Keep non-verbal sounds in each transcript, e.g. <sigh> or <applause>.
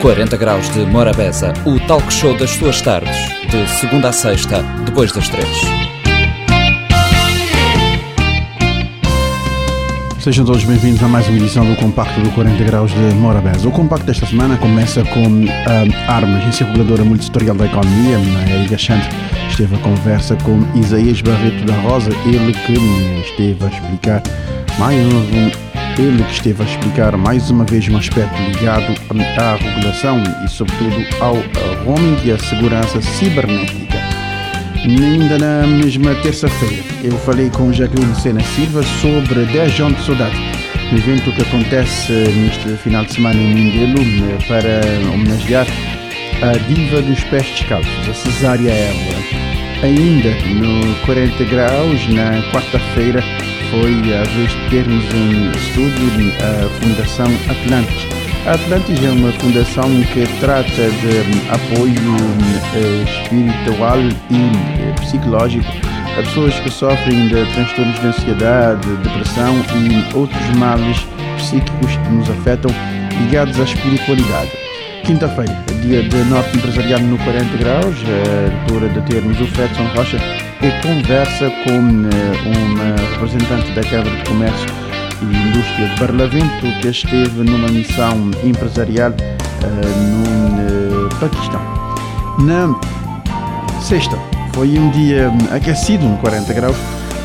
40 graus de Morabeza, o talk show das suas tardes, de segunda a sexta, depois das três. Sejam todos bem-vindos a mais uma edição do Compacto do 40 Graus de Morabeza. O Compacto desta semana começa com a ARMA, Agência Reguladora Multissetorial da Economia. A Erika Chante esteve a conversa com Isaías Barreto da Rosa, ele que esteve a explicar mais um ele que esteve a explicar mais uma vez um aspecto ligado à regulação e, sobretudo, ao roaming e à segurança cibernética. Ainda na mesma terça-feira, eu falei com Jacqueline Sena Silva sobre 10 anos de saudade, um evento que acontece neste final de semana em Mindelo para homenagear a diva dos pés descalços, a Cesária Évora. Ainda no 40 graus, na quarta-feira, foi a vez de termos em estúdio a Fundação Atlantis. A Atlantis é uma fundação que trata de apoio eh, espiritual e eh, psicológico a pessoas que sofrem de transtornos de ansiedade, depressão e outros males psíquicos que nos afetam ligados à espiritualidade. Quinta-feira, dia de Norte Empresarial no 40 graus, a altura de termos o Fredson Rocha e conversa com eh, uma representante da Câmara de Comércio e Indústria de Barlavento que esteve numa missão empresarial uh, no uh, Paquistão. Na sexta foi um dia aquecido, no 40 graus.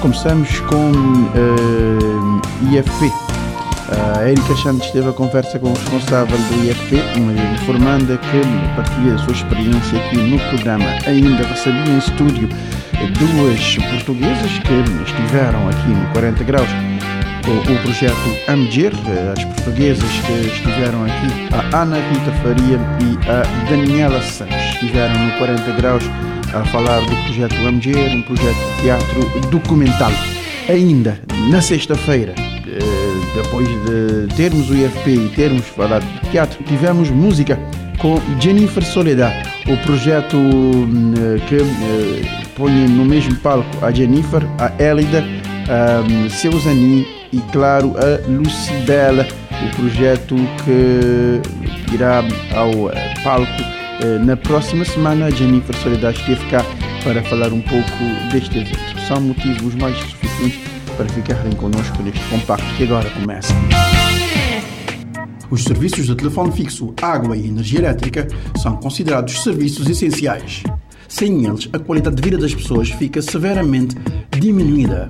Começamos com uh, IFP, a Erika Santos teve a conversa com o responsável do IFP, informando que, a partir da sua experiência aqui no programa, ainda recebia em estúdio duas portuguesas que estiveram aqui no 40 Graus o, o projeto AMGER, as portuguesas que estiveram aqui, a Ana Rita Faria e a Daniela Santos, estiveram no 40 Graus a falar do projeto AMGER, um projeto de teatro documental. Ainda na sexta-feira, eh, depois de termos o IFP e termos falado de teatro, tivemos música com Jennifer Soledad, o projeto hum, que eh, põe no mesmo palco a Jennifer, a Elida, a Seusani e, claro, a Lucibela, o projeto que irá ao eh, palco na próxima semana. A Jennifer Soledad esteve cá para falar um pouco deste evento. São motivos mais suficientes para ficarem connosco neste compacto que agora começa. Os serviços de telefone fixo, água e energia elétrica são considerados serviços essenciais. Sem eles, a qualidade de vida das pessoas fica severamente diminuída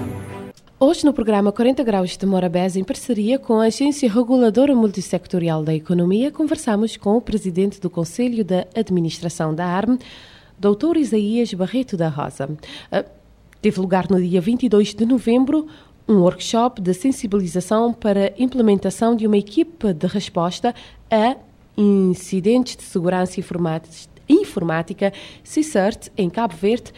Hoje, no programa 40 Graus de Morabeza, em parceria com a Agência Reguladora Multissectorial da Economia, conversamos com o presidente do Conselho da Administração da ARM, Dr. Isaías Barreto da Rosa. Ah, teve lugar no dia 22 de novembro um workshop de sensibilização para implementação de uma equipa de resposta a incidentes de segurança informática CICERT em Cabo Verde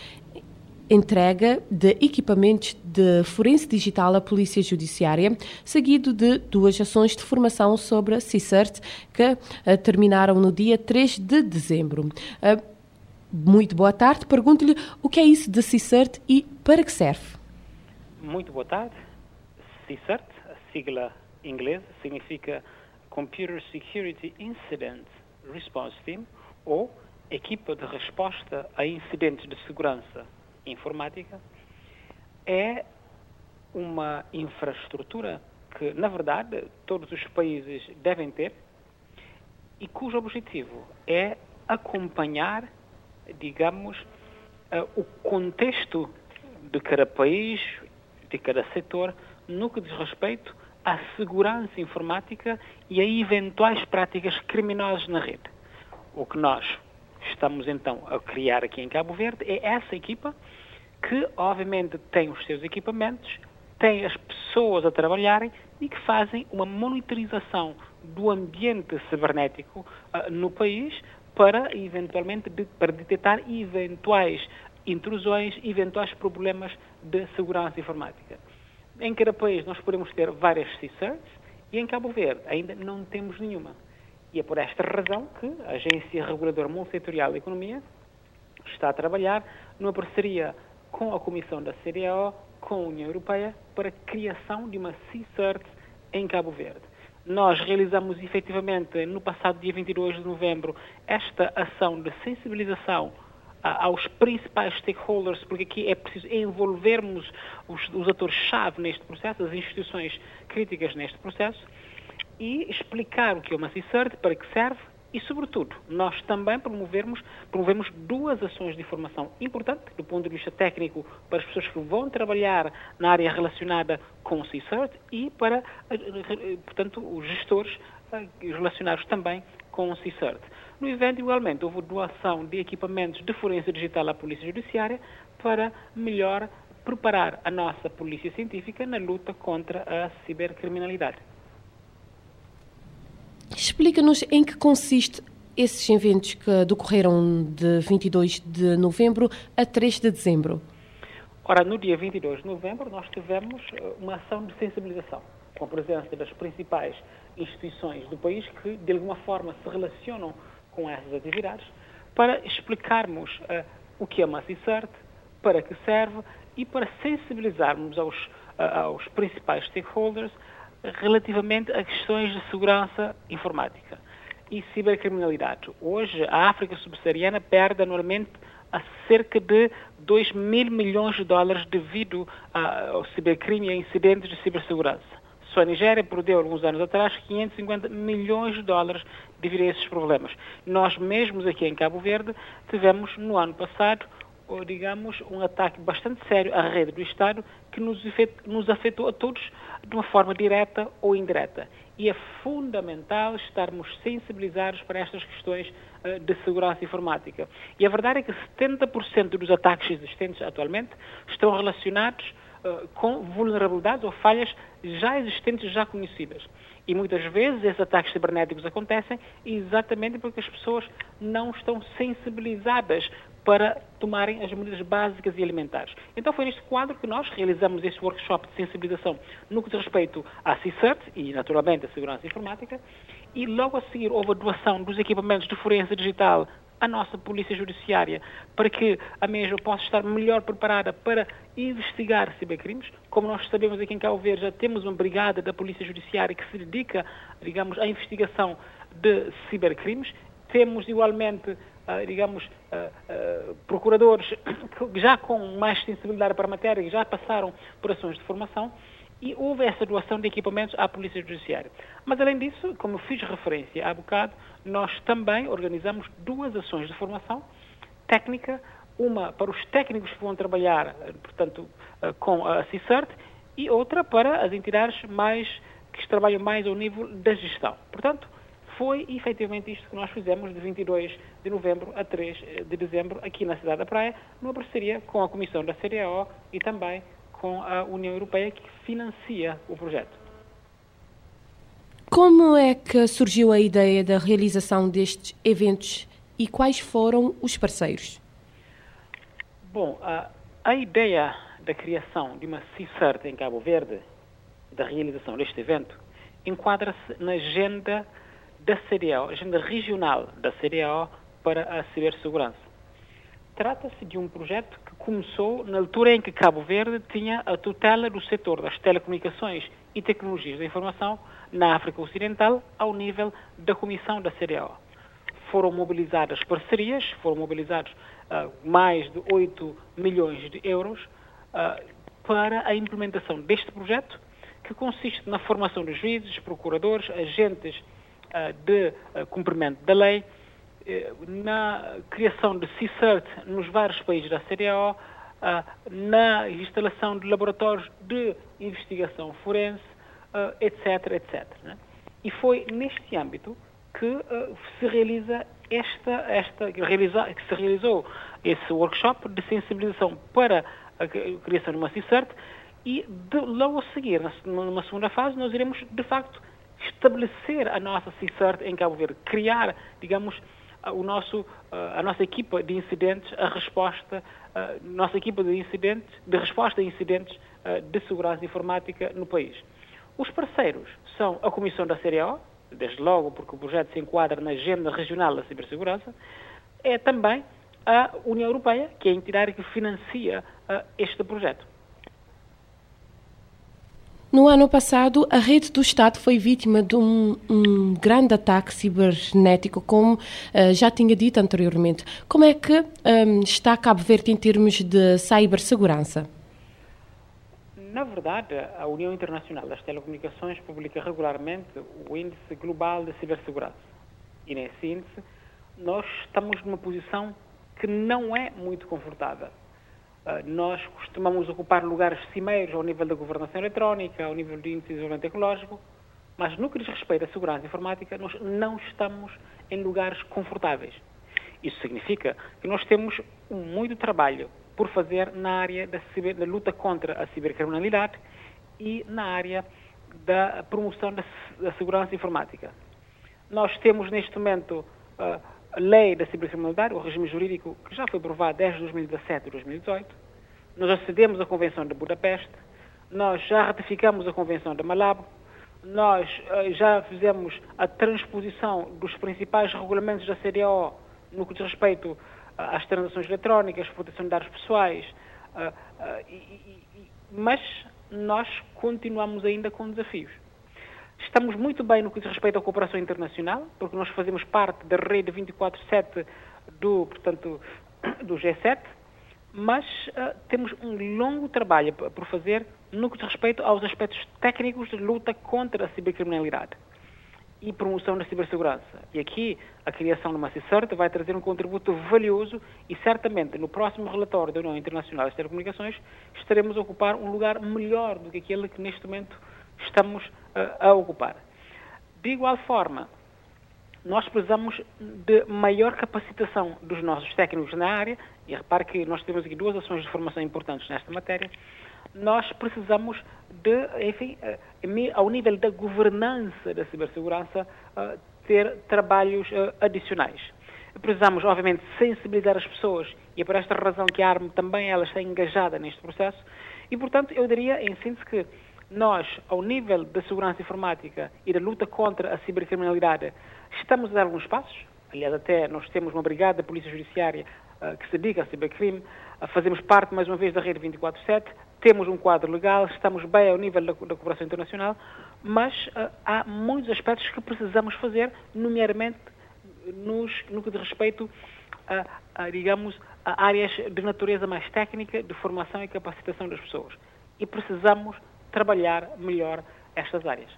entrega de equipamentos de forense digital à Polícia Judiciária, seguido de duas ações de formação sobre a CICERT que uh, terminaram no dia 3 de dezembro. Uh, muito boa tarde. Pergunto-lhe o que é isso de CICERT e para que serve? Muito boa tarde. CICERT, a sigla inglesa, significa Computer Security Incident Response Team ou Equipa de Resposta a Incidentes de Segurança informática é uma infraestrutura que, na verdade, todos os países devem ter e cujo objetivo é acompanhar, digamos, uh, o contexto de cada país, de cada setor, no que diz respeito à segurança informática e a eventuais práticas criminosas na rede. O que nós estamos então a criar aqui em Cabo Verde é essa equipa que, obviamente, tem os seus equipamentos, tem as pessoas a trabalharem e que fazem uma monitorização do ambiente cibernético uh, no país para, eventualmente, de, para detectar eventuais intrusões, eventuais problemas de segurança informática. Em cada país nós podemos ter várias CSIRTs e em Cabo Verde ainda não temos nenhuma. E é por esta razão que a Agência Reguladora Multissetorial da Economia está a trabalhar numa parceria com a Comissão da CDAO, com a União Europeia, para a criação de uma CSIRT em Cabo Verde. Nós realizamos efetivamente no passado dia 22 de novembro esta ação de sensibilização aos principais stakeholders, porque aqui é preciso envolvermos os, os atores-chave neste processo, as instituições críticas neste processo, e explicar o que é uma CICERT, para que serve e, sobretudo, nós também promovermos, promovemos duas ações de formação importantes do ponto de vista técnico para as pessoas que vão trabalhar na área relacionada com o CICERT e para, portanto, os gestores eh, relacionados também com o CICERT. No evento, igualmente, houve doação de equipamentos de forense digital à Polícia Judiciária para melhor preparar a nossa Polícia Científica na luta contra a cibercriminalidade. Explica-nos em que consiste esses eventos que decorreram de 22 de novembro a 3 de dezembro. Ora, no dia 22 de novembro nós tivemos eh, uma ação de sensibilização com a presença das principais instituições do país que de alguma forma se relacionam com essas atividades para explicarmos uh, o que é uma CICERT, para que serve e para sensibilizarmos aos, uh, aos principais stakeholders relativamente a questões de segurança informática e cibercriminalidade. Hoje, a África subsaariana perde anualmente a cerca de 2 mil milhões de dólares devido ao cibercrime e a incidentes de cibersegurança. Só a Nigéria perdeu, alguns anos atrás, 550 milhões de dólares devido a esses problemas. Nós mesmos aqui em Cabo Verde tivemos, no ano passado, digamos, um ataque bastante sério à rede do Estado que nos, nos afetou a todos de uma forma direta ou indireta. E é fundamental estarmos sensibilizados para estas questões uh, de segurança informática. E a verdade é que 70% dos ataques existentes atualmente estão relacionados uh, com vulnerabilidades ou falhas já existentes, já conhecidas. E muitas vezes esses ataques cibernéticos acontecem exatamente porque as pessoas não estão sensibilizadas para tomarem as medidas básicas e alimentares. Então foi neste quadro que nós realizamos este workshop de sensibilização no que diz respeito à CICERT e, naturalmente, à segurança informática, e logo a seguir houve a doação dos equipamentos de forense digital à nossa Polícia Judiciária para que a mesma possa estar melhor preparada para investigar cibercrimes. Como nós sabemos aqui em Cabo Verde, já temos uma brigada da Polícia Judiciária que se dedica, digamos, à investigação de cibercrimes. Temos igualmente digamos, procuradores que já com mais sensibilidade para a matéria, que já passaram por ações de formação, e houve essa doação de equipamentos à Polícia Judiciária. Mas, além disso, como fiz referência há bocado, nós também organizamos duas ações de formação técnica, uma para os técnicos que vão trabalhar, portanto, com a CICERT, e outra para as entidades mais que trabalham mais ao nível da gestão. Portanto, foi efetivamente isto que nós fizemos de 22 de novembro a 3 de dezembro aqui na cidade da Praia, numa parceria com a Comissão da CDAO e também com a União Europeia que financia o projeto. Como é que surgiu a ideia da realização destes eventos e quais foram os parceiros? Bom, a, a ideia da criação de uma CICERT em Cabo Verde, da realização deste evento, enquadra-se na agenda da CDAO, agenda regional da CDAO para a cibersegurança. Trata-se de um projeto que começou na altura em que Cabo Verde tinha a tutela do setor das telecomunicações e tecnologias da informação na África Ocidental ao nível da Comissão da CDAO. Foram mobilizadas parcerias, foram mobilizados uh, mais de 8 milhões de euros uh, para a implementação deste projeto, que consiste na formação de juízes, procuradores, agentes de eh, cumprimento da lei, eh, na criação de CICERT nos vários países da CDAO, na instalação de laboratórios de investigação forense, etc, etc. Né? E foi neste âmbito que se realiza esta, esta realiza, que se realizou esse workshop de sensibilização para a criação de uma CICERT e de, logo a seguir, numa segunda fase, nós iremos de facto estabelecer a nossa CICERT em Cabo Verde, criar, digamos, o nosso, a nossa equipa de incidentes, a resposta, a nossa equipa de incidentes, de resposta a incidentes de segurança informática no país. Os parceiros são a Comissão da CRO, desde logo porque o projeto se enquadra na Agenda Regional da Cibersegurança, é também a União Europeia, que é a entidade que financia este projeto. No ano passado, a rede do Estado foi vítima de um, um grande ataque cibernético, como uh, já tinha dito anteriormente. Como é que um, está Cabo Verde em termos de cibersegurança? Na verdade, a União Internacional das Telecomunicações publica regularmente o Índice Global de Cibersegurança. E nesse índice, nós estamos numa posição que não é muito confortável. Uh, nós costumamos ocupar lugares cimeiros ao nível da governação eletrónica, ao nível do índice de desenvolvimento tecnológico, mas no que diz respeito à segurança informática, nós não estamos em lugares confortáveis. Isso significa que nós temos muito trabalho por fazer na área da, ciber, da luta contra a cibercriminalidade e na área da promoção da, da segurança informática. Nós temos neste momento uh, lei da cibercriminalidade, o regime jurídico que já foi aprovado desde 2017 e 2018. Nós acedemos à Convenção de Budapeste, nós já ratificamos a Convenção de Malabo, nós uh, já fizemos a transposição dos principais regulamentos da CDO no que diz respeito às transações eletrónicas, proteção de dados pessoais, mas nós continuamos ainda com desafios. Estamos muito bem no que diz respeito à cooperação internacional, porque nós fazemos parte da rede 24/7 do, portanto, <coughs> do G7, mas uh, temos um longo trabalho por fazer no que diz respeito aos aspectos técnicos de luta contra a cibercriminalidade e promoção da cibersegurança. E aqui a criação de uma vai trazer um contributo valioso e certamente no próximo relatório da União Internacional das Telecomunicações estaremos a ocupar um lugar melhor do que aquele que neste momento estamos a ocupar. De igual forma, nós precisamos de maior capacitação dos nossos técnicos na área, e repare que nós temos aqui duas ações de formação importantes nesta matéria, nós precisamos de, enfim, eh, ao nível da governança da cibersegurança, eh, ter trabalhos eh, adicionais. Precisamos, obviamente, sensibilizar as pessoas e é por esta razão que a ARM também ela está engajada neste processo e, portanto, eu diria, em síntese, que nós, ao nível da segurança informática e da luta contra a cibercriminalidade, estamos a dar alguns passos. Aliás, até nós temos uma brigada da Polícia Judiciária uh, que se dedica ao cibercrime. Uh, fazemos parte, mais uma vez, da Rede 24-7 temos um quadro legal, estamos bem ao nível da, da cooperação internacional, mas uh, há muitos aspectos que precisamos fazer, nomeadamente nos, no que diz respeito a, a, digamos, a áreas de natureza mais técnica, de formação e capacitação das pessoas. E precisamos trabalhar melhor estas áreas.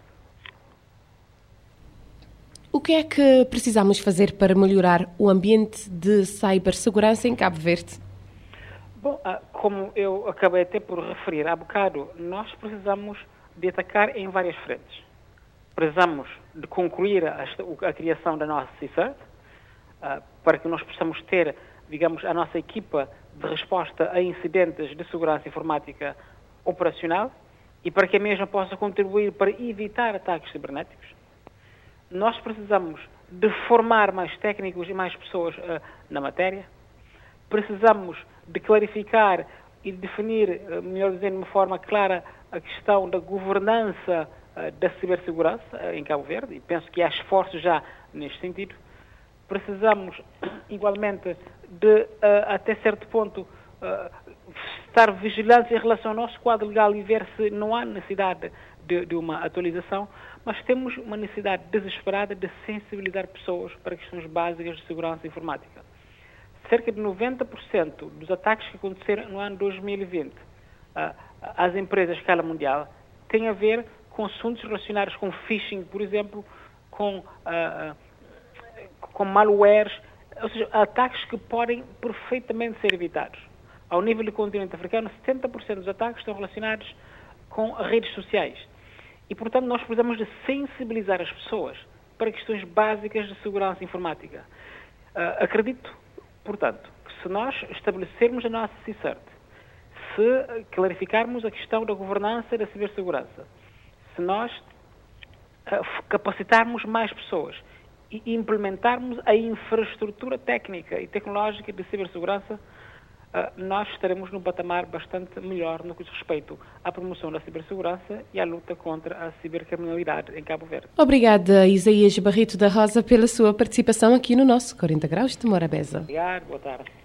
O que é que precisamos fazer para melhorar o ambiente de cibersegurança em Cabo Verde? Bom, ah, como eu acabei até por referir há bocado, nós precisamos de atacar em várias frentes. Precisamos de concluir a, a criação da nossa CICERT, uh, para que nós possamos ter, digamos, a nossa equipa de resposta a incidentes de segurança informática operacional e para que a mesma possa contribuir para evitar ataques cibernéticos. Nós precisamos de formar mais técnicos e mais pessoas uh, na matéria. Precisamos de clarificar e definir, eh, melhor dizendo, de uma forma clara, a questão da governança eh, da cibersegurança em Cabo Verde, e penso que há esforços já neste sentido. Precisamos, <coughs> igualmente, de, até certo ponto, estar vigilantes em relação ao nosso quadro legal e ver se não há necessidade de, de, uma atualização, mas temos uma necessidade desesperada de sensibilizar pessoas para questões básicas de segurança informática cerca de 90% dos ataques que aconteceram no ano 2020 uh, às empresas à escala mundial têm a ver com assuntos relacionados com phishing, por exemplo, com, uh, com malwares, ou seja, ataques que podem perfeitamente ser evitados. Ao nível do continente africano, 70% dos ataques estão relacionados com redes sociais. E, portanto, nós precisamos de sensibilizar as pessoas para questões básicas de segurança informática. Uh, acredito Portanto, se nós estabelecermos a nossa CICERT, se clarificarmos a questão da governança e da cibersegurança, se nós uh, capacitarmos mais pessoas e implementarmos a infraestrutura técnica e tecnológica de cibersegurança, nós estaremos num patamar bastante melhor no que diz respeito à promoção da cibersegurança e à luta contra a cibercriminalidade em Cabo Verde. Obrigada, Isaías Barrito da Rosa, pela sua participação aqui no nosso 40 Graus de Morabeza. Obrigado, boa tarde.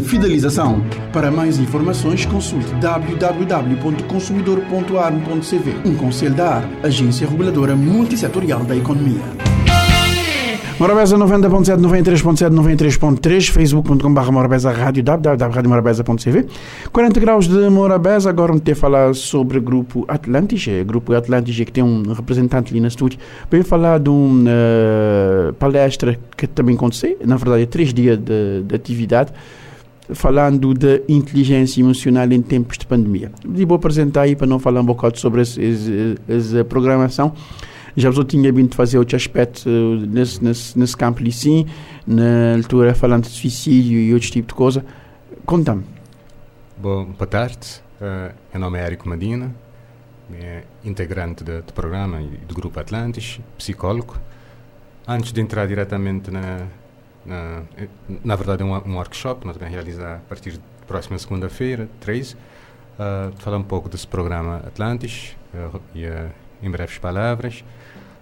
fidelização. Para mais informações, consulte www.consumidor.arm.cv. Um conselho da AR, Agência Reguladora Multissetorial da Economia. Morabeza 90.7, 93.7, 93.3, facebook.com.br Morabeza Rádio, www.radiomorabeza.cv 40 graus de Morabeza, agora vamos ter a falar sobre o Grupo Atlantis, o Grupo Atlantis que tem um representante ali na estúdio, vem falar de uma uh, palestra que também aconteceu, na verdade é três dias de, de atividade, falando de inteligência emocional em tempos de pandemia. E vou apresentar aí para não falar um bocado sobre essa programação. Já eu tinha vindo fazer outros aspectos nesse, nesse, nesse campo ali sim, na altura falando de suicídio e outros tipos de coisa. Conta-me. Bom, boa tarde. Uh, meu nome é Érico Medina, é integrante do, do programa e do Grupo Atlantis, psicólogo. Antes de entrar diretamente na, na, verdade, é um, um workshop, nós vamos realizar a partir da próxima segunda-feira, 3, uh, falar um pouco desse programa Atlantis uh, e uh, em breves palavras.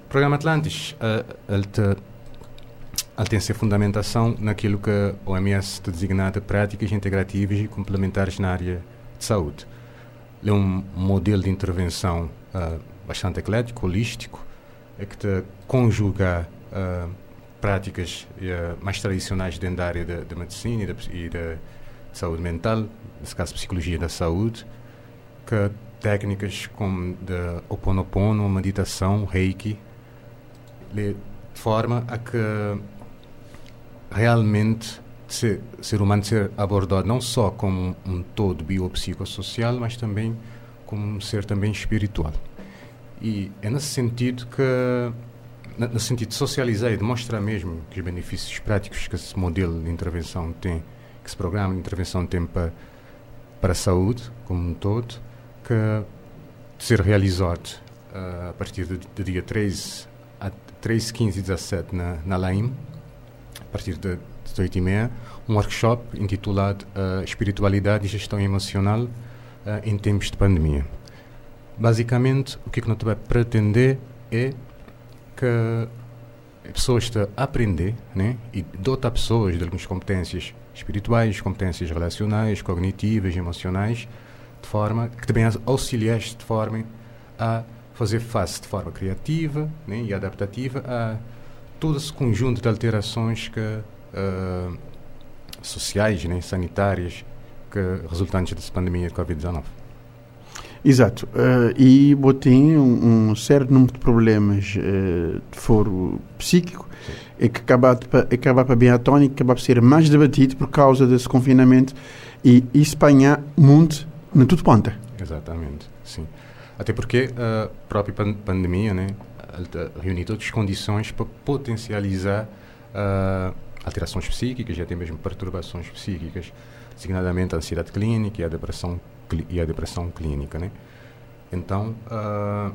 O programa Atlantis, uh, ele, te, ele tem sua fundamentação naquilo que a OMS designa de práticas integrativas e complementares na área de saúde. Ele é um modelo de intervenção uh, bastante eclético, holístico, é que te conjuga uh, práticas uh, mais tradicionais dentro da área da, medicina e da, e da saúde mental, nesse caso psicologia da saúde, que técnicas como de oponopono, meditação, reiki, de forma a que realmente ser, ser humano ser abordado não só como um todo biopsicossocial, mas também como um ser também espiritual. E é nesse sentido que no sentido de socializar e demonstrar mesmo que os benefícios práticos que esse modelo de intervenção tem, que esse programa de intervenção tem para, para a saúde como um todo, que ser realizado uh, a partir do, do, dia 13, a 13, 15 e 17 na, na LAIM, a partir de 18 e meia, um workshop intitulado uh, Espiritualidade e Gestão Emocional uh, em Tempos de Pandemia. Basicamente, o que, é que nós vamos pretender é que pessoas estão a aprender né? e dota pessoas de algumas competências espirituais, competências relacionais, cognitivas, emocionais, de forma que também auxiliares de forma a fazer face de forma criativa né? e adaptativa a todo esse conjunto de alterações que, uh, sociais, né? sanitárias, que resultantes dessa pandemia de Covid-19. Exato. Uh, e tem um, um, certo número de problemas uh, de foro psíquico e que acaba, acaba para bem atónico, acaba por ser mais debatido por causa desse confinamento e Espanha muito na tudo ponta. Exatamente, sim. Até porque a própria pandemia né, reuniu todas as condições para potencializar uh, alterações psíquicas e até mesmo perturbações psíquicas, designadamente a ansiedade clínica e a depressão e a depressão clínica, né? Então, uh,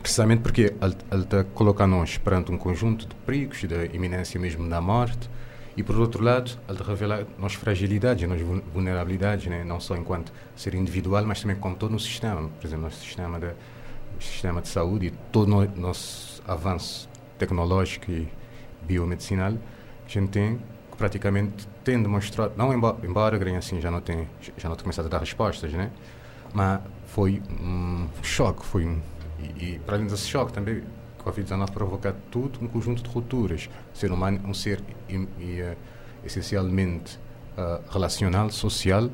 precisamente porque ele, ele te coloca nós perante um conjunto de perigos, da iminência mesmo da morte, e por outro lado, ele te revela nossas fragilidades, nossas vulnerabilidades, né? não só enquanto ser individual, mas também como todo o sistema, por exemplo, nosso sistema de, sistema de saúde e todo o nosso avanço tecnológico e biomedicinal, a gente tem praticamente tem demonstrado, não embora, embora Green assim já não tem já não tem começado a dar respostas, né? Mas foi um choque, foi um e, e para além desse choque também a Covid-19 provoca tudo um conjunto de rupturas. O ser humano é um ser e, e, uh, essencialmente uh, relacional, social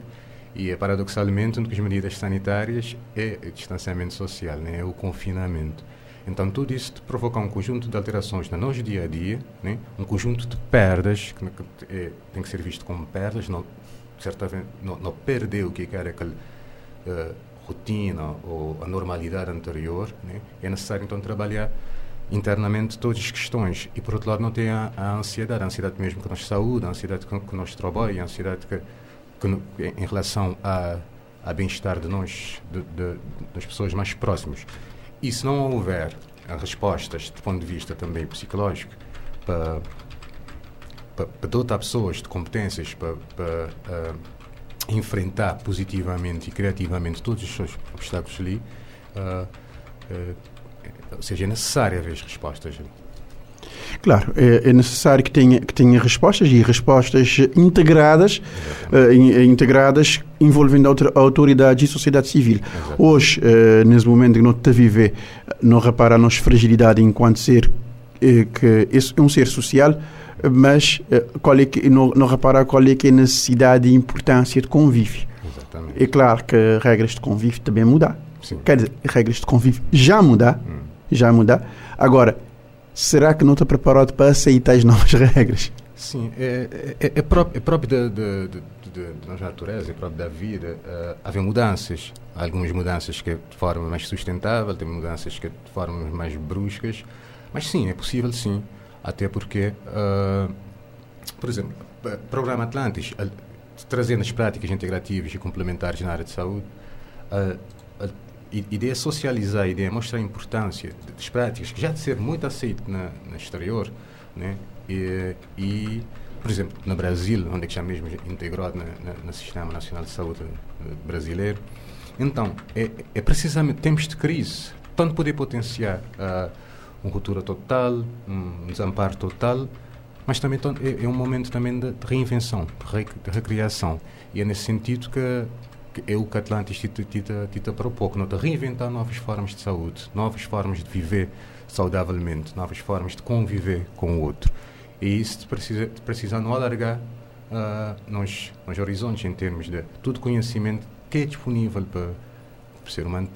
e uh, paradoxalmente uma das medidas sanitárias é o distanciamento social, né? é o confinamento. Então, tudo isso provoca um conjunto de alterações no nosso dia a dia, né? um conjunto de perdas, que, que é, tem que ser visto como perdas, não, certamente não, não perdeu o que era aquela uh, rotina ou a normalidade anterior. Né? É necessário, então, trabalhar internamente todas as questões. E, por outro lado, não tem a, a ansiedade, a ansiedade mesmo com a nossa saúde, a ansiedade com, com o nosso trabalho, a ansiedade que, que, em relação a, a bem-estar de nós, de, de, das pessoas mais próximas. E se não houver respostas do ponto de vista também psicológico para, para, para dotar pessoas de competências para, para uh, enfrentar positivamente e criativamente todos os seus obstáculos ali, uh, uh, ou seja, é necessário haver respostas ali. Claro, é, é, necessário que tenha, que tenha respostas e respostas integradas, uh, integradas envolvendo a autoridade e sociedade civil. Exatamente. Hoje, uh, nesse momento que nós estamos a viver, não repara a nossa fragilidade enquanto ser, uh, que é um ser social, mas qual é que, não, não repara qual é que é a necessidade e importância de convívio. Exatamente. É claro que regras de convívio também mudar. Sim. Quer dizer, regras de convívio já mudar, hum. já mudar. Agora, será que não está preparado para aceitar as novas <laughs> regras? Sim, é, é, é, próprio, é próprio da, nossa natureza, é próprio da vida. Uh, haver mudanças. Há algumas mudanças que de forma mais sustentável, tem mudanças que de forma mais bruscas. Mas sim, é possível sim. Até porque, uh, por exemplo, o Programa Atlantis, uh, trazendo as práticas integrativas e complementares na área de saúde, ideia é socializar, a ideia é mostrar a importância das práticas, que já de ser muito aceito na, no exterior, né? E, e, por exemplo, no Brasil, onde é que já mesmo integrado no Sistema Nacional de Saúde eh, brasileiro, então, é, é precisamente tempos de crise, tanto poder potenciar uh, uma ruptura total, um desamparo total, mas também é, é um momento também de, reinvenção, de, recriação. E é nesse sentido que é o que Atlantis te, te, te, propôs, reinventar novas formas de saúde, novas formas de viver saudavelmente, novas formas de conviver com o outro. E isso precisa, precisa não alargar uh, nos, nos horizontes em termos de todo conhecimento que é disponível para, para o ser humano.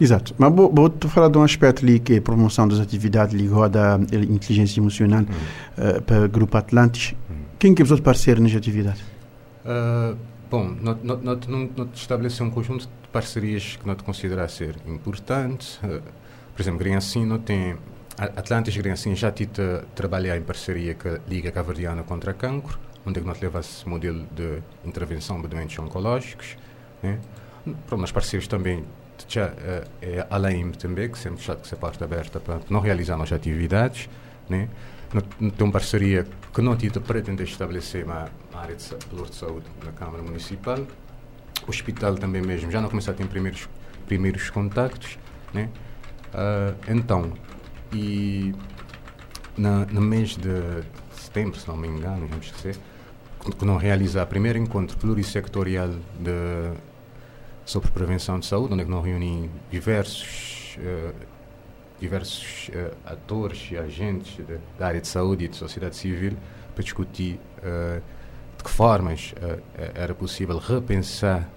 Exato. Mas vou, vou falar de um aspecto ali que é a promoção das atividades ligadas à inteligência emocional hum. uh, para o Grupo Atlantis. Hum. Quem que é o parceiro nas atividades? Uh, Bom, nós, estabelecemos um conjunto de parcerias que nós consideramos ser importantes. Uh, por exemplo, Grenhacim não tem... Atlantis Grenhacim já tita trabalhar em parceria com a Liga Caverdiana contra Cancro, onde é nós levamos esse modelo de intervenção de doentes oncológicos. Né? Para nós parceiros também já, uh, é a LAIM também, que sempre está que se parte aberta para não realizar nossas atividades. Né? Tem parceria que não tita pretende estabelecer uma, área de saúde na Câmara Municipal. O hospital também mesmo já não começou a ter primeiros, primeiros contactos. Né? Uh, então, e na, no mês de setembro, se não me engano, vamos esquecer, que não realizar o primeiro encontro plurissectorial de, sobre prevenção de saúde, onde é não reuni diversos uh, diversos uh, atores e agentes de, da área de saúde e de sociedade civil para discutir uh, de que formas era possível repensar,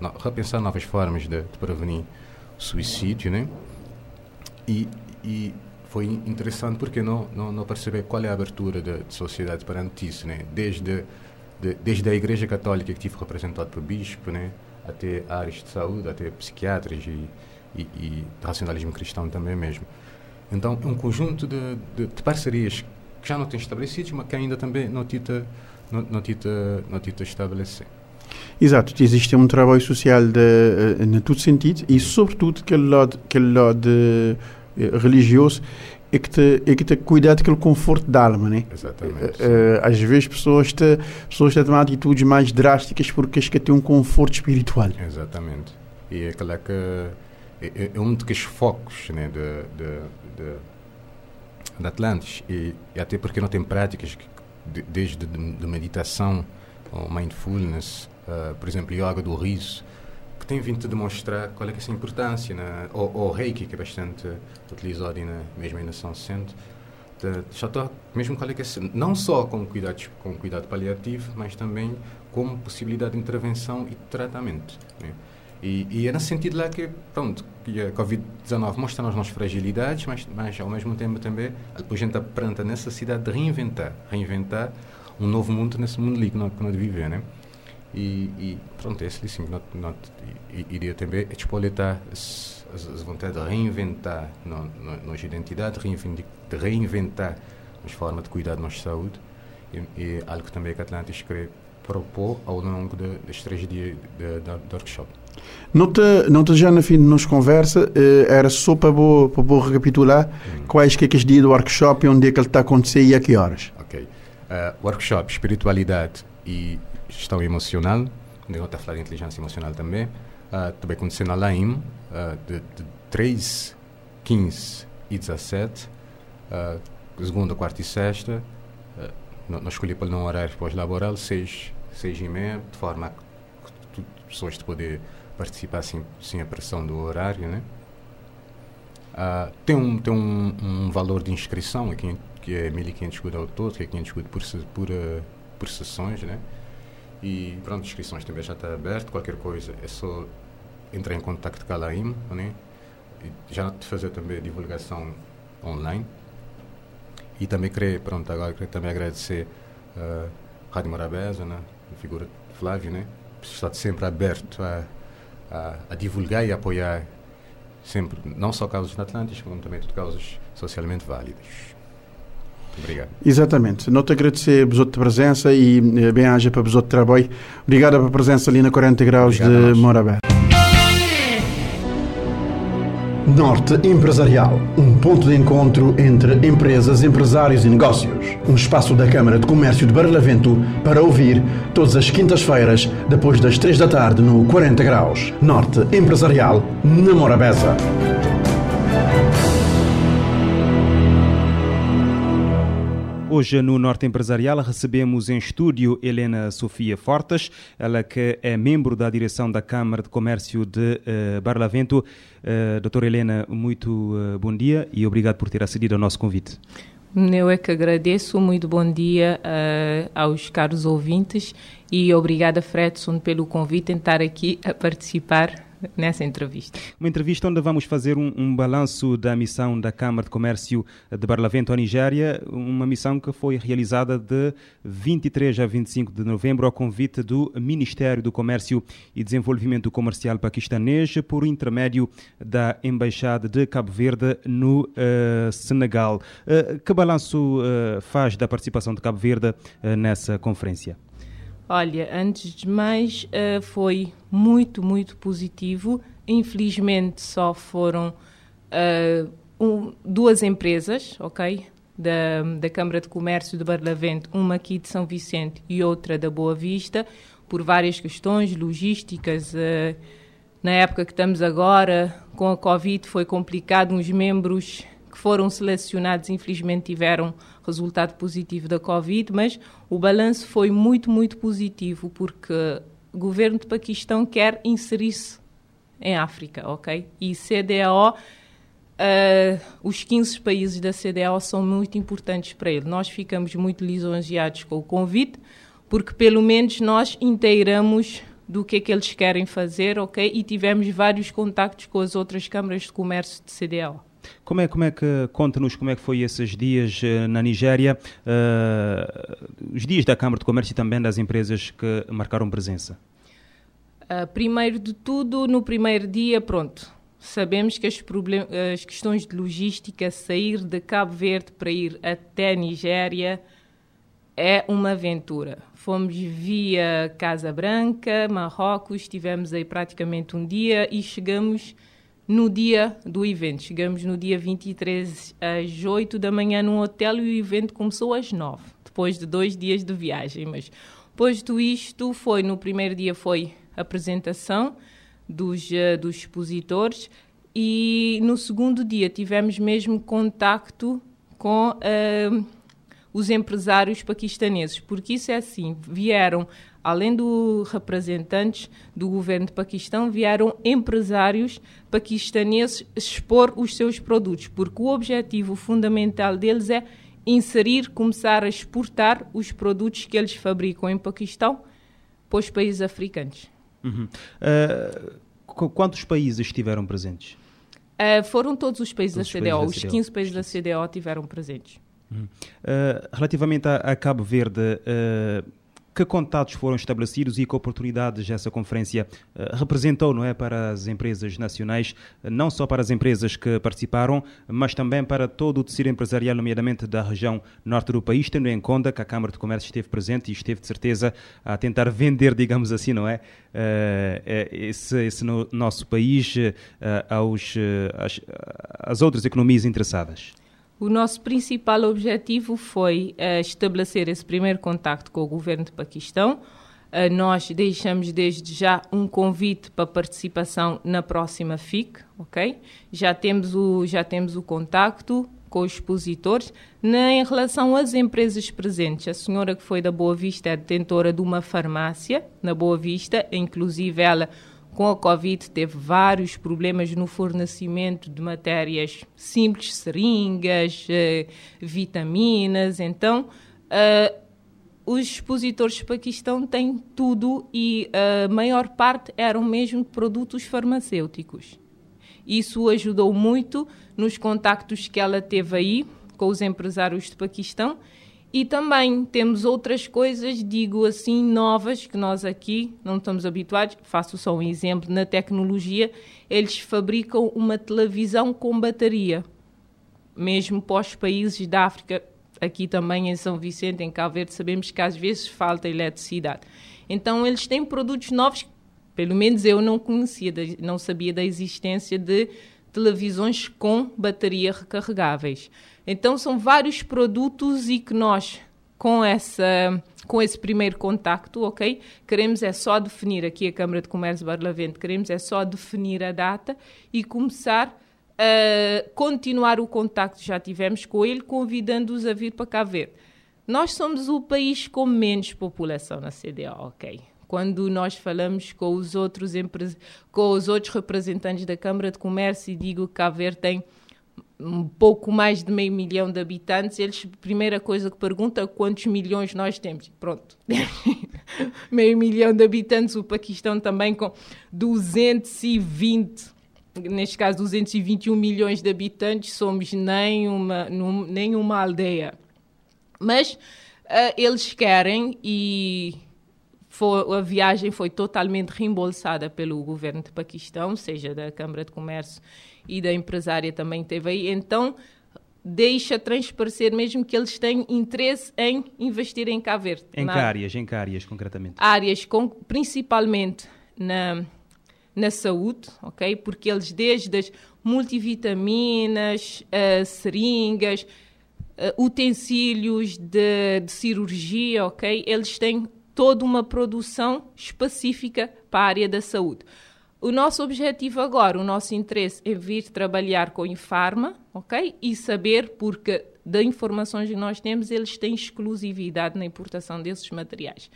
no, repensar novas formas de, de, prevenir o suicídio, né? E, e foi interessante porque não, não, não perceber qual é a abertura da sociedade perante isso, né? Desde, de, desde a Igreja Católica que tive representado por bispo, né? Até áreas de saúde, até psiquiatras e e, e racionalismo cristão também mesmo. Então, é um conjunto de, de, de, parcerias que já não tem estabelecidos, mas que ainda também não tita, não, não tita, não tita estabelecer. Exato, existe um trabalho social de, uh, em todo sentido e, sobretudo, aquele lado, aquele lado uh, religioso é que te, é que te cuidar daquele conforto da alma, né? Exatamente. Uh, às vezes pessoas te, pessoas te tomam atitudes mais drásticas porque que têm um conforto espiritual. Exatamente. E é aquela que é, é um dos focos né, de, de, de, de Atlantis e, e, até porque não tem práticas de, desde de, de, meditação ou mindfulness, uh, por exemplo, yoga do riso, que tem vindo a demonstrar qual é é essa importância, né? ou, ou reiki, que é bastante utilizado na, mesmo na São Centro, já está mesmo qual é que é, não só como cuidado, com cuidado paliativo, mas também como possibilidade de intervenção e de tratamento. Né? E, e é nesse sentido lá que, pronto, que a Covid-19 mostra as nossas fragilidades, mas, mas ao mesmo tempo também, a gente aprende a necessidade de reinventar, reinventar um novo mundo nesse mundo nós, que nós vivemos, né? E, e pronto, esse sim, nós, nós iria também espoletar as, as vontades de reinventar no, no, nossa identidade, de reinventar as formas de cuidar da nossa saúde, e, e algo também que Atlantis quer propor ao longo destes três dias de, workshop. Não te, não te já na fim de nos conversa, eh, era só para vou, para vou recapitular hum. quais que é que os dias do workshop e onde é que ele está a acontecer e a que horas. Ok. Uh, workshop Espiritualidade e Gestão Emocional, estou a falar de inteligência emocional também, uh, também acontecendo na LAIM, uh, de, de 3, 15 e 17, uh, segunda, quarta e sexta, uh, nós escolhemos para não horário pós-laboral, 6, 6 e meia, de forma que pessoas de poder participar sem, sem a pressão do horário, né? Uh, tem um, tem um, um, valor de inscrição que é 1.500 escudo ao todo, que é 500 escudo por, por, uh, por sessões, né? E pronto, inscrições também já está aberto, qualquer coisa é só entrar em contato com a LAIM, né? E já fazer também divulgação online. E também queria, pronto, agora queria também agradecer a uh, Rádio Morabeza, né? a figura de Flávio, né? Está sempre aberto a, a, a divulgar e apoiar sempre, não só causas na Atlântica, como também causas socialmente válidas. Obrigado. Exatamente. Não te agradecer a a presença e eh, bem-aja para o trabalho. Obrigado pela presença ali na 40 graus Obrigado de Morabé. Norte Empresarial, um ponto de encontro entre empresas, empresários e negócios. Um espaço da Câmara de Comércio de Barlavento para ouvir todas as quintas-feiras, depois das três da tarde, no 40 Graus. Norte Empresarial, na Morabeza. Hoje no Norte Empresarial recebemos em estúdio Helena Sofia Fortes, ela que é membro da direção da Câmara de Comércio de uh, Barlavento. Uh, doutora Helena, muito uh, bom dia e obrigado por ter acedido ao nosso convite. Eu é que agradeço, muito bom dia uh, aos caros ouvintes e obrigada, Fredson, pelo convite em estar aqui a participar <laughs> nessa entrevista. Uma entrevista onde vamos fazer um, um balanço da missão da Câmara de Comércio de Barlavento à Nigéria, uma missão que foi realizada de 23 a 25 de novembro ao convite do Ministério do Comércio e Desenvolvimento Comercial paquistanês por intermédio da Embaixada de Cabo Verde no uh, Senegal. Uh, que balanço uh, faz da participação de Cabo Verde nessa conferência? Olha, antes de mais, uh, foi muito, muito positivo. Infelizmente, só foram uh, um, duas empresas, ok? Da, da Câmara de Comércio de Barlavento, uma aqui de São Vicente e outra da Boa Vista, por várias questões logísticas. Uh, na época que estamos agora, com a Covid, foi complicado. Uns membros que foram selecionados, infelizmente, tiveram resultado positivo da Covid, mas o balanço foi muito, muito positivo, porque o governo de Paquistão quer inserir-se em África, ok? E CDAO, uh, eh, os 15 países da CDAO são muito importantes para ele. Nós ficamos muito lisonjeados com o convite, porque pelo menos nós inteiramos do que é que eles querem fazer, ok? E tivemos vários contactos com as outras câmaras de comércio de CDAO. Como é, como é que, conta-nos como é que foi esses dias uh, na Nigéria, uh, os dias da Câmara de Comércio e também das empresas que marcaram presença? Uh, primeiro de tudo, no primeiro dia, pronto, sabemos que as, as, questões de logística, sair de Cabo Verde para ir até Nigéria, é uma aventura. Fomos via Casa Branca, Marrocos, estivemos aí praticamente um dia e chegamos no dia do evento. Chegamos no dia 23 às 8 da manhã num hotel e o evento começou às 9, depois de dois dias de viagem. Mas posto isto, foi no primeiro dia foi a apresentação dos, uh, dos expositores e no segundo dia tivemos mesmo contacto com uh, os empresários paquistaneses, porque isso é assim, vieram além dos representantes do governo de Paquistão, vieram empresários paquistaneses expor os seus produtos, porque o objetivo fundamental deles é inserir, começar a exportar os produtos que eles fabricam em Paquistão para os países africanos. Uhum. Uh quantos países estiveram presentes? Uh, foram todos os países todos da CDO, os 15 países da CDO tiveram presentes. Uhum. Uh, relativamente a, a, Cabo Verde, uh, que contatos foram estabelecidos e que oportunidades essa conferência uh, representou não é, para as empresas nacionais, não só para as empresas que participaram, mas também para todo o tecido empresarial, nomeadamente da região norte do país, tendo em conta que a Câmara de Comércio esteve presente e esteve de certeza a tentar vender, <laughs> digamos assim, não é, uh, esse, esse no, nosso país aos, às, às outras economias interessadas. O nosso principal objetivo foi uh, estabelecer esse primeiro contacto com o governo de Paquistão. Uh, nós deixamos desde já um convite para participação na próxima FIC, ok? Já temos o, já temos o contacto com os expositores. Na, em relação às empresas presentes, a senhora que foi da Boa Vista é detentora de uma farmácia na Boa Vista, inclusive ela com a Covid teve vários problemas no fornecimento de matérias simples, seringas, eh, vitaminas. Então, uh, os expositores de Paquistão têm tudo e a maior parte eram mesmo produtos farmacêuticos. Isso ajudou muito nos contactos que ela teve aí com os empresários de Paquistão e também temos outras coisas, digo assim, novas que nós aqui não estamos habituados. Faço só um exemplo: na tecnologia, eles fabricam uma televisão com bateria, mesmo para os países da África. Aqui também em São Vicente, em Cabo Verde, sabemos que às vezes falta eletricidade. Então, eles têm produtos novos, pelo menos eu não conhecia, não sabia da existência de televisões com bateria recarregáveis. Então são vários produtos e que nós com essa com esse primeiro contacto, ok? Queremos é só definir aqui a Câmara de Comércio de Barlavento, queremos é só definir a data e começar a continuar o contacto que já tivemos com ele, convidando-os a vir para cá ver. Nós somos o país com menos população na CDO, ok? Quando nós falamos com os outros com os outros representantes da Câmara de Comércio e digo que Cabo Verde tem um pouco mais de meio milhão de habitantes, eles, primeira coisa que perguntam é quantos milhões nós temos. Pronto. <laughs> meio milhão de habitantes, o Paquistão também com 220, neste caso 221 milhões de habitantes, somos nem uma, nem uma aldeia. Mas uh, eles querem e a viagem foi totalmente reembolsada pelo governo de Paquistão, seja da Câmara de Comércio e da empresária também teve aí. Então, deixa transparecer mesmo que eles têm interesse em investir em Cabo Verde. Em que áreas, em que áreas concretamente? Áreas com, principalmente na, na saúde, ok? Porque eles desde as multivitaminas, uh, seringas, uh, utensílios de, de cirurgia, ok? Eles têm toda uma produção específica para a área da saúde. O nosso objetivo agora, o nosso interesse é vir trabalhar com a Infarma, ok? E saber, porque da informações que nós temos, eles têm exclusividade na importação desses materiais.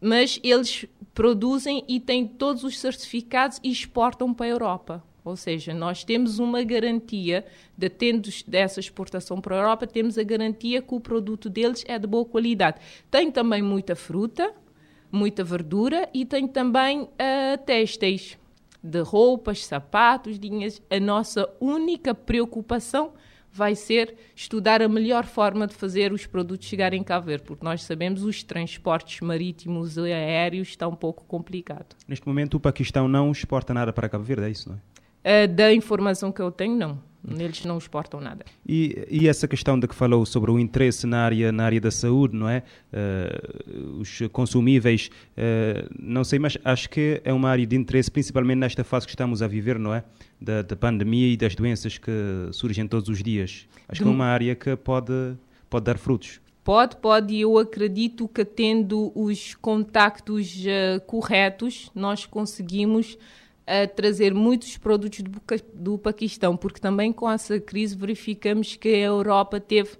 Mas eles produzem e têm todos os certificados e exportam para a Europa. Ou seja, nós temos uma garantia, de tendo dessa exportação para a Europa, temos a garantia que o produto deles é de boa qualidade. Tem também muita fruta, muita verdura e tem também uh, têxteis de roupas, sapatos, linhas. A nossa única preocupação vai ser estudar a melhor forma de fazer os produtos chegarem cá ver, porque nós sabemos os transportes marítimos e aéreos está um pouco complicado. Neste momento o Paquistão não exporta nada para Cabo Verde, é isso, não é? Uh, da informação que eu tenho, não. Eles não exportam nada. E, e, essa questão de que falou sobre o interesse na área, na área da saúde, não é? Uh, os consumíveis, uh, não sei, mas acho que é uma área de interesse, principalmente nesta fase que estamos a viver, não é? Da, da pandemia e das doenças que surgem todos os dias. Acho de... que é uma área que pode, pode dar frutos. Pode, pode, e eu acredito que tendo os contactos uh, corretos, nós conseguimos a trazer muitos produtos do, do Paquistão, porque também com essa crise verificamos que a Europa teve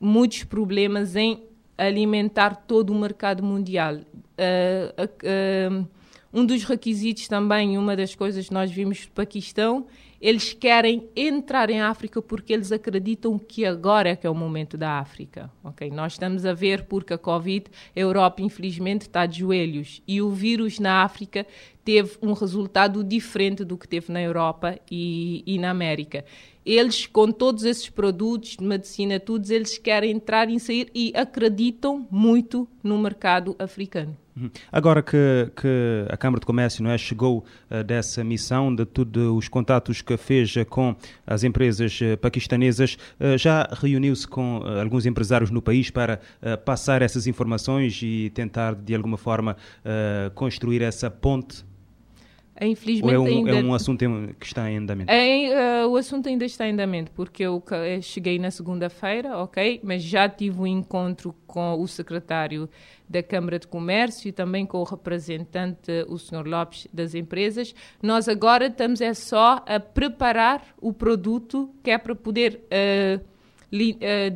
muitos problemas em alimentar todo o mercado mundial. Uh, uh, um dos requisitos também, uma das coisas que nós vimos do Paquistão, eles querem entrar em África porque eles acreditam que agora é que é o momento da África. Okay? Nós estamos a ver porque a Covid, a Europa infelizmente está de joelhos e o vírus na África teve um resultado diferente do que teve na Europa e, e na América eles, com todos esses produtos de medicina, todos eles querem entrar e sair e acreditam muito no mercado africano. Uhum. Agora que, que, a Câmara de Comércio não é, chegou uh, dessa missão, de todos os contatos que fez com as empresas uh, paquistanesas, uh, já reuniu-se com alguns empresários no país para passar essas informações e tentar, de alguma forma, construir essa ponte Infelizmente Ou é um, ainda... é um assunto que está em andamento? É, uh, o assunto ainda está em andamento, porque eu cheguei na segunda-feira, ok, mas já tive um encontro com o secretário da Câmara de Comércio e também com o representante, o Sr. Lopes, das empresas. Nós agora estamos é só a preparar o produto que é para poder... Uh,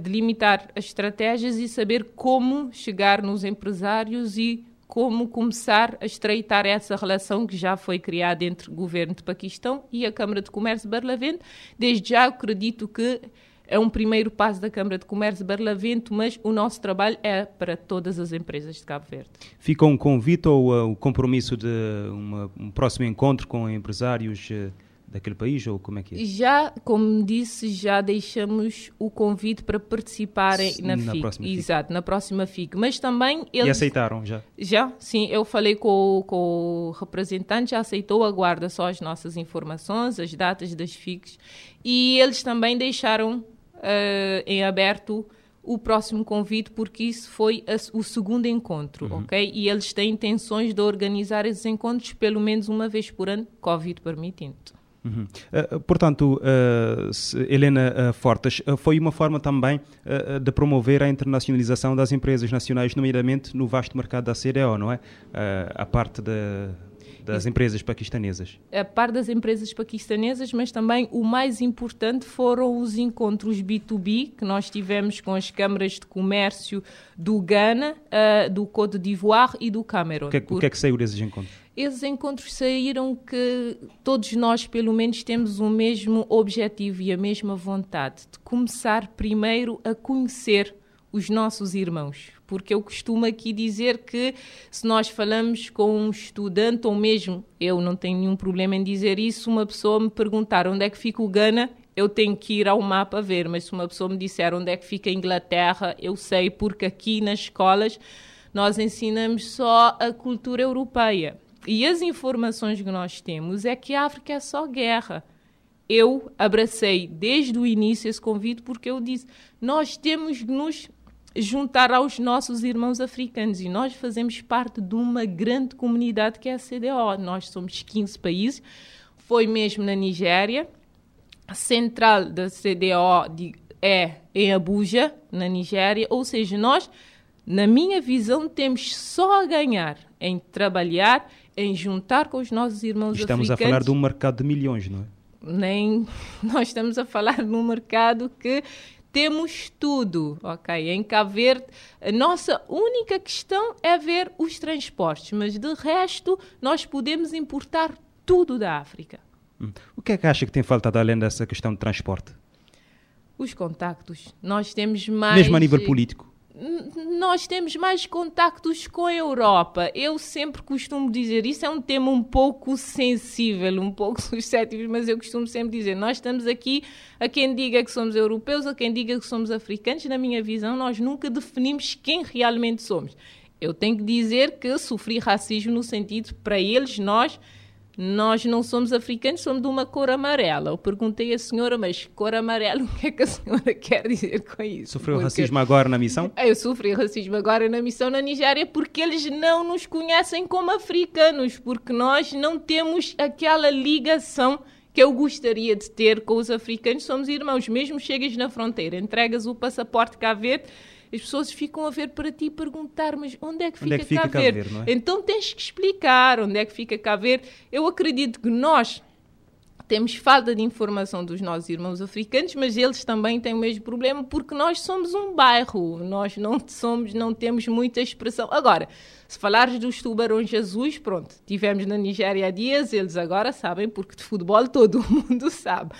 delimitar as estratégias e saber como chegar nos empresários e como começar a estreitar essa relação que já foi criada entre o governo de Paquistão e a Câmara de Comércio de Barlavento. Desde já acredito que é um primeiro passo da Câmara de Comércio de Barlavento, mas o nosso trabalho é para todas as empresas de Cabo Verde. Fica um convite ou uh, o compromisso de uma, um próximo encontro com empresários? Uh daquele país ou como é que é? Já, como disse, já deixamos o convite para participarem na, na FIC. Próxima Exato, FIC. na próxima FIC. Mas também eles... E aceitaram já? Já, sim. Eu falei com, com o representante, já aceitou, aguarda só as nossas informações, as datas das FICs. E eles também deixaram uh, em aberto o próximo convite, porque isso foi a, o segundo encontro, uhum. ok? E eles têm intenções de organizar esses encontros pelo menos uma vez por ano, Covid permitindo. Uhum. Uh, portanto, uh, Helena uh, Fortes, foi uma forma também de promover a internacionalização das empresas nacionais, nomeadamente no vasto mercado da CDO, não é? a parte da, das empresas paquistanesas. A par das empresas paquistanesas, mas também o mais importante foram os encontros B2B que nós tivemos com as câmaras de comércio do Ghana, do Côte d'Ivoire e do Cameroon. O que, é, que é que saiu desses encontros? Esses encontros saíram que todos nós, pelo menos, temos o mesmo objetivo e a mesma vontade de começar primeiro a conhecer os nossos irmãos. Porque eu costumo aqui dizer que se nós falamos com um estudante, ou mesmo eu não tenho nenhum problema em dizer isso, uma pessoa me perguntar onde é que fica o Ghana, eu tenho que ir ao mapa ver. Mas se uma pessoa me disser onde é que fica a Inglaterra, eu sei, porque aqui nas escolas nós ensinamos só a cultura europeia. E as informações que nós temos é que a África é só guerra. Eu abracei desde o início esse convite porque eu disse: nós temos de nos juntar aos nossos irmãos africanos e nós fazemos parte de uma grande comunidade que é a CDO. Nós somos 15 países, foi mesmo na Nigéria. A central da CDO é em Abuja, na Nigéria, ou seja, nós, na minha visão, temos só a ganhar em trabalhar em juntar com os nossos irmãos estamos africanos. Estamos a falar de um mercado de milhões, não é? Nem <laughs> nós estamos a falar de um mercado que temos tudo, ok? Em Cabo Verde, a nossa única questão é ver os transportes, mas de resto nós podemos importar tudo da África. Hum. O que é que acha que tem faltado além dessa questão de transporte? Os contactos. Nós temos mais. Mesmo a nível político? Nós temos mais contactos com a Europa. Eu sempre costumo dizer, isso é um tema um pouco sensível, um pouco <laughs> suscetível, mas eu costumo sempre dizer, nós estamos aqui a quem diga que somos europeus, a quem diga que somos africanos, na minha visão, nós nunca definimos quem realmente somos. Eu tenho que dizer que sofri racismo no sentido, para eles, nós nós não somos africanos, somos de uma cor amarela. Eu perguntei à senhora, mas cor amarela, <laughs> o que é que a senhora quer dizer com isso? Sofreu porque... racismo agora na missão? Eu sofri racismo agora na missão na Nigéria porque eles não nos conhecem como africanos, porque nós não temos aquela ligação que eu gostaria de ter com os africanos. Somos irmãos, mesmo chegas na fronteira, entregas o passaporte cá ver as pessoas ficam a ver para ti e perguntar, mas onde é que fica, é que fica Cabo Verde? Ver, é? Então tens que explicar onde é que fica Cabo Verde. Eu acredito que nós temos falta de informação dos nossos irmãos africanos, mas eles também têm o mesmo problema porque nós somos um bairro, nós não somos, não temos muita expressão. Agora, se falares dos tubarões azuis, pronto, tivemos na Nigéria há dias, eles agora sabem porque de futebol <laughs> todo mundo sabe.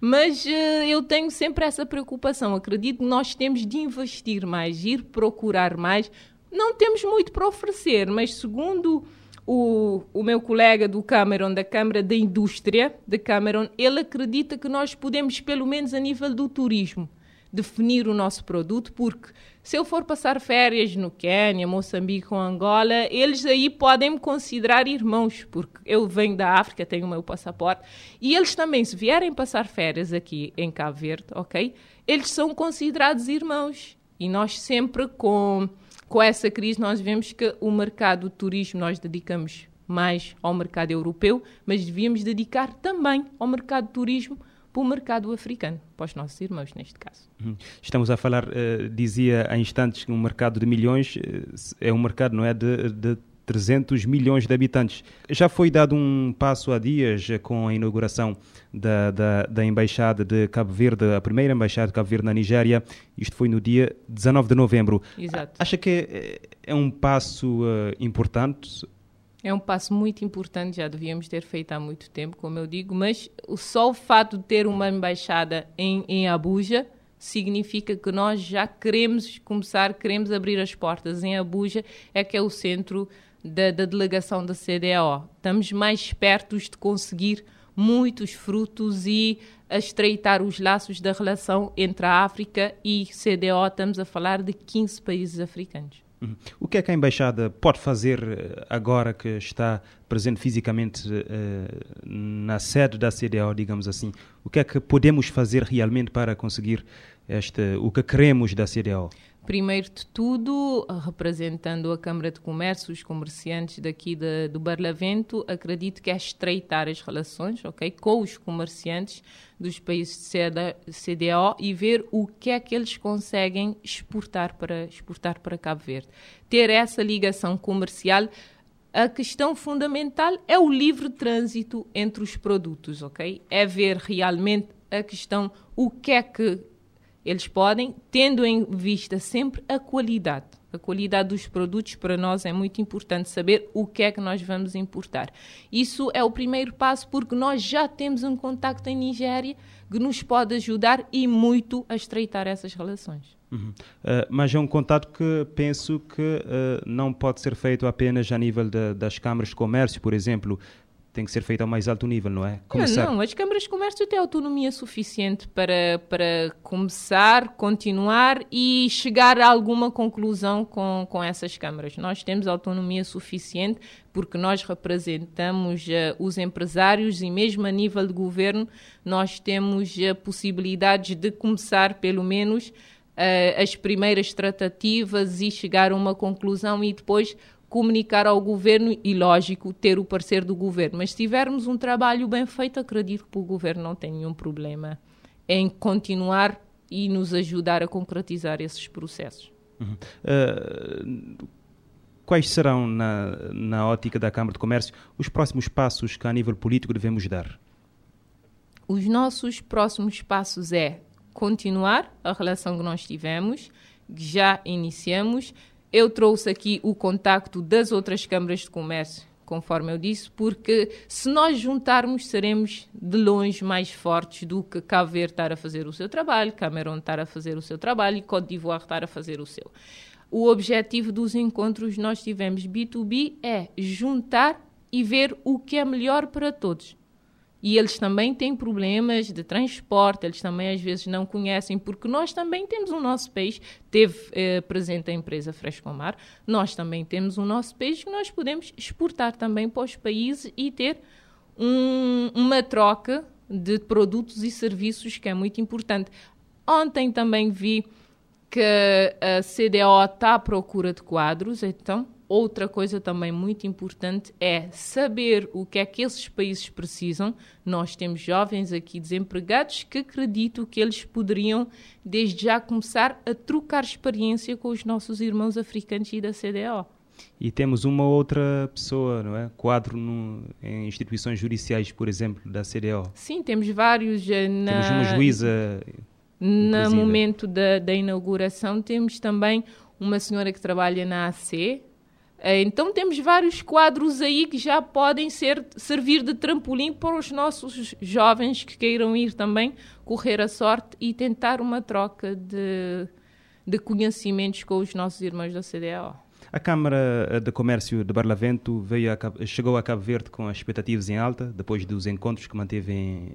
Mas uh, eu tenho sempre essa preocupação, acredito que nós temos de investir mais, ir procurar mais. Não temos muito para oferecer, mas segundo o, o meu colega do Cameron, da Câmara da Indústria de Cameron, ele acredita que nós podemos, pelo menos a nível do turismo, definir o nosso produto, porque se eu for passar férias no Quênia, Moçambique ou Angola, eles aí podem me considerar irmãos, porque eu venho da África, tenho o meu passaporte, e eles também, se vierem passar férias aqui em Cabo Verde, ok? Eles são considerados irmãos. E nós sempre com com essa crise nós vemos que o mercado do turismo nós dedicamos mais ao mercado europeu, mas devíamos dedicar também ao mercado de turismo para o mercado africano, para os nossos irmãos, neste caso. Uhum. Estamos a falar, uh, dizia há instantes, que um mercado de milhões uh, é um mercado, não é, de, de 300 milhões de habitantes. Já foi dado um passo há dias com a inauguração da, da, da, Embaixada de Cabo Verde, a primeira Embaixada de Cabo Verde na Nigéria. Isto foi no dia 19 de novembro. Exato. Acha que é, é um passo uh, importante? É um passo muito importante, já devíamos ter feito há muito tempo, como eu digo, mas só o fato de ter uma embaixada em, em Abuja significa que nós já queremos começar, queremos abrir as portas em Abuja, é que é o centro da, da delegação da CDAO. Estamos mais perto de conseguir muitos frutos e a estreitar os laços da relação entre a África e CDO. Estamos a falar de 15 países africanos. O que é que a Embaixada pode fazer eh, agora que está presente fisicamente uh, na sede da CDO, digamos assim? O que é que podemos fazer realmente para conseguir este, o que queremos da CDO? Primeiro de tudo, representando a Câmara de Comércio, os comerciantes daqui de, do Barlavento, acredito que é estreitar as relações okay, com os comerciantes dos países de CDO e ver o que é que eles conseguem exportar para, exportar para Cabo Verde. Ter essa ligação comercial a questão fundamental é o livre trânsito entre os produtos, ok? É ver realmente a questão, o que é que eles podem, tendo em vista sempre a qualidade. A qualidade dos produtos para nós é muito importante saber o que é que nós vamos importar. Isso é o primeiro passo porque nós já temos um contacto em Nigéria que nos pode ajudar e muito a estreitar essas relações. Uhum. Uh, mas é um contato que penso que uh, não pode ser feito apenas a nível de, das câmaras de comércio, por exemplo tem que ser feito ao mais alto nível, não é? Começar... Não, não, as câmaras de comércio têm autonomia suficiente para, para começar, continuar e chegar a alguma conclusão com, com essas câmaras. Nós temos autonomia suficiente porque nós representamos uh, os empresários e mesmo a nível de governo nós temos uh, possibilidades de começar pelo menos uh, as primeiras tratativas e chegar a uma conclusão e depois comunicar ao governo e, lógico, ter o parecer do governo. Mas se tivermos um trabalho bem feito, acredito que o governo não tem nenhum problema em continuar e nos ajudar a concretizar esses processos. Uhum. Uh, quais serão, na, na ótica da Câmara de Comércio, os próximos passos que, a nível político, devemos dar? Os nossos próximos passos é continuar a relação que nós tivemos, que já iniciamos, eu trouxe aqui o contacto das outras câmaras de comércio, conforme eu disse, porque se nós juntarmos, seremos de longe mais fortes do que Cabo Verde estar a fazer o seu trabalho, Camerão estar a fazer o seu trabalho e Côte d'Ivoire estar a fazer o seu. O objetivo dos encontros nós tivemos B2B é juntar e ver o que é melhor para todos. E eles também têm problemas de transporte, eles também às vezes não conhecem, porque nós também temos o nosso peixe, teve eh, presente a empresa Frescomar, nós também temos o nosso peixe que nós podemos exportar também para os países e ter um, uma troca de produtos e serviços que é muito importante. Ontem também vi que a CDO está à procura de quadros, então Outra coisa também muito importante é saber o que é que esses países precisam. Nós temos jovens aqui desempregados que acredito que eles poderiam, desde já, começar a trocar experiência com os nossos irmãos africanos e da CDO. E temos uma outra pessoa, não é? Quadro no, em instituições judiciais, por exemplo, da CDO. Sim, temos vários. eh, Na, Temos uma juíza. No momento da, da inauguração, temos também uma senhora que trabalha na AC. Eh, Então, temos vários quadros aí que já podem ser, servir de trampolim para os nossos jovens que queiram ir também correr a sorte e tentar uma troca de, de conhecimentos com os nossos irmãos da CDAO. A Câmara de Comércio de Barlavento veio a chegou a Cabo Verde com as expectativas em alta, depois dos encontros que manteve em-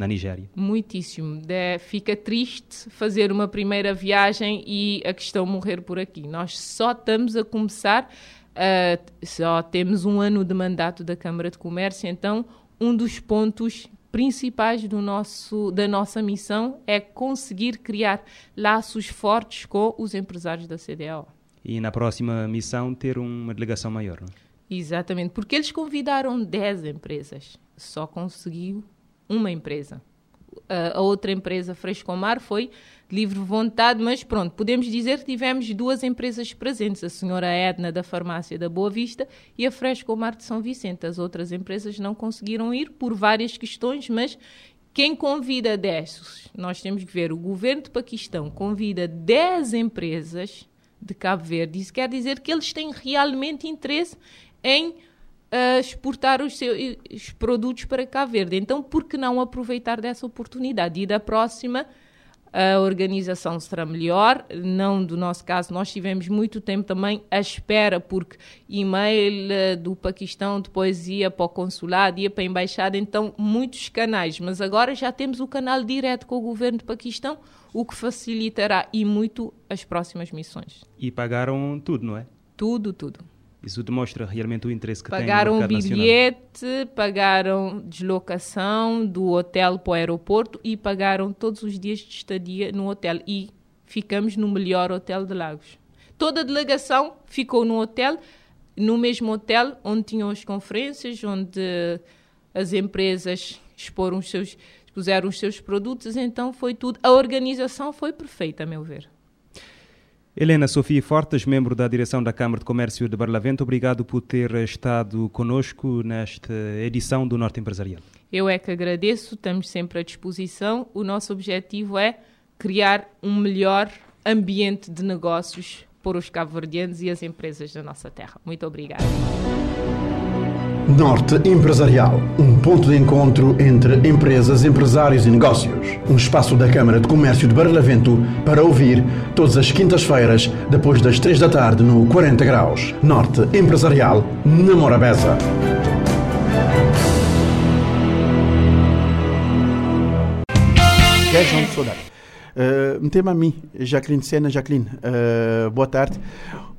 na Nigéria. Muitíssimo. De- fica triste fazer uma primeira viagem e a questão morrer por aqui. Nós só estamos a começar, ah, só temos um ano de mandato da Câmara de Comércio, então um dos pontos principais do nosso, da nossa missão é conseguir criar laços fortes com os empresários da CDAO. E na próxima missão ter uma delegação maior. não é? Exatamente, porque eles convidaram 10 empresas, só conseguiu uma empresa. A, outra empresa, Frescomar, foi livre vontade, mas pronto, podemos dizer que tivemos duas empresas presentes, a senhora Edna da farmácia da Boa Vista e a Frescomar de São Vicente. As outras empresas não conseguiram ir por várias questões, mas quem convida 10? Nós temos que ver, o governo de Paquistão convida 10 empresas de Cabo Verde. Isso quer dizer que eles têm realmente interesse em ah, exportar os seus produtos para Cabo Verde. Então, por que não aproveitar dessa oportunidade? E da próxima, a organização será melhor. Não do nosso caso, nós tivemos muito tempo também à espera, porque e-mail ah, do Paquistão depois ia para o consulado, ia para a embaixada, então muitos canais. Mas agora já temos o canal direto com o governo do Paquistão, o que facilitará e muito as próximas missões. E pagaram tudo, não é? Tudo, tudo. Isso demonstra realmente o interesse que Pagaram tem no mercado nacional. bilhete, pagaram deslocação do hotel para o aeroporto e pagaram todos os dias de estadia no hotel. E ficamos no melhor hotel de Lagos. Toda a delegação ficou no hotel, no mesmo hotel onde tinham as conferências, onde as empresas exporam os seus, expuseram os seus produtos, então foi tudo. A organização foi perfeita, a meu ver. Helena Sofia Fortes, membro da direção da Câmara de Comércio de Barlavento, obrigado por ter estado conosco nesta edição do Norte Empresarial. Eu é que agradeço, estamos sempre à disposição. O nosso objetivo é criar um melhor ambiente de negócios para os cabo-verdianos e as empresas da nossa terra. Muito obrigada. Norte Empresarial, um ponto de encontro entre empresas, empresários e negócios. Um espaço da Câmara de Comércio de Barlavento para ouvir todas as quintas-feiras, depois das três da tarde, no 40 Graus. Norte Empresarial, na Morabeza. Região de Saudade. Uh, um tema a mim, Jacqueline Sena. Jacqueline, uh, boa tarde.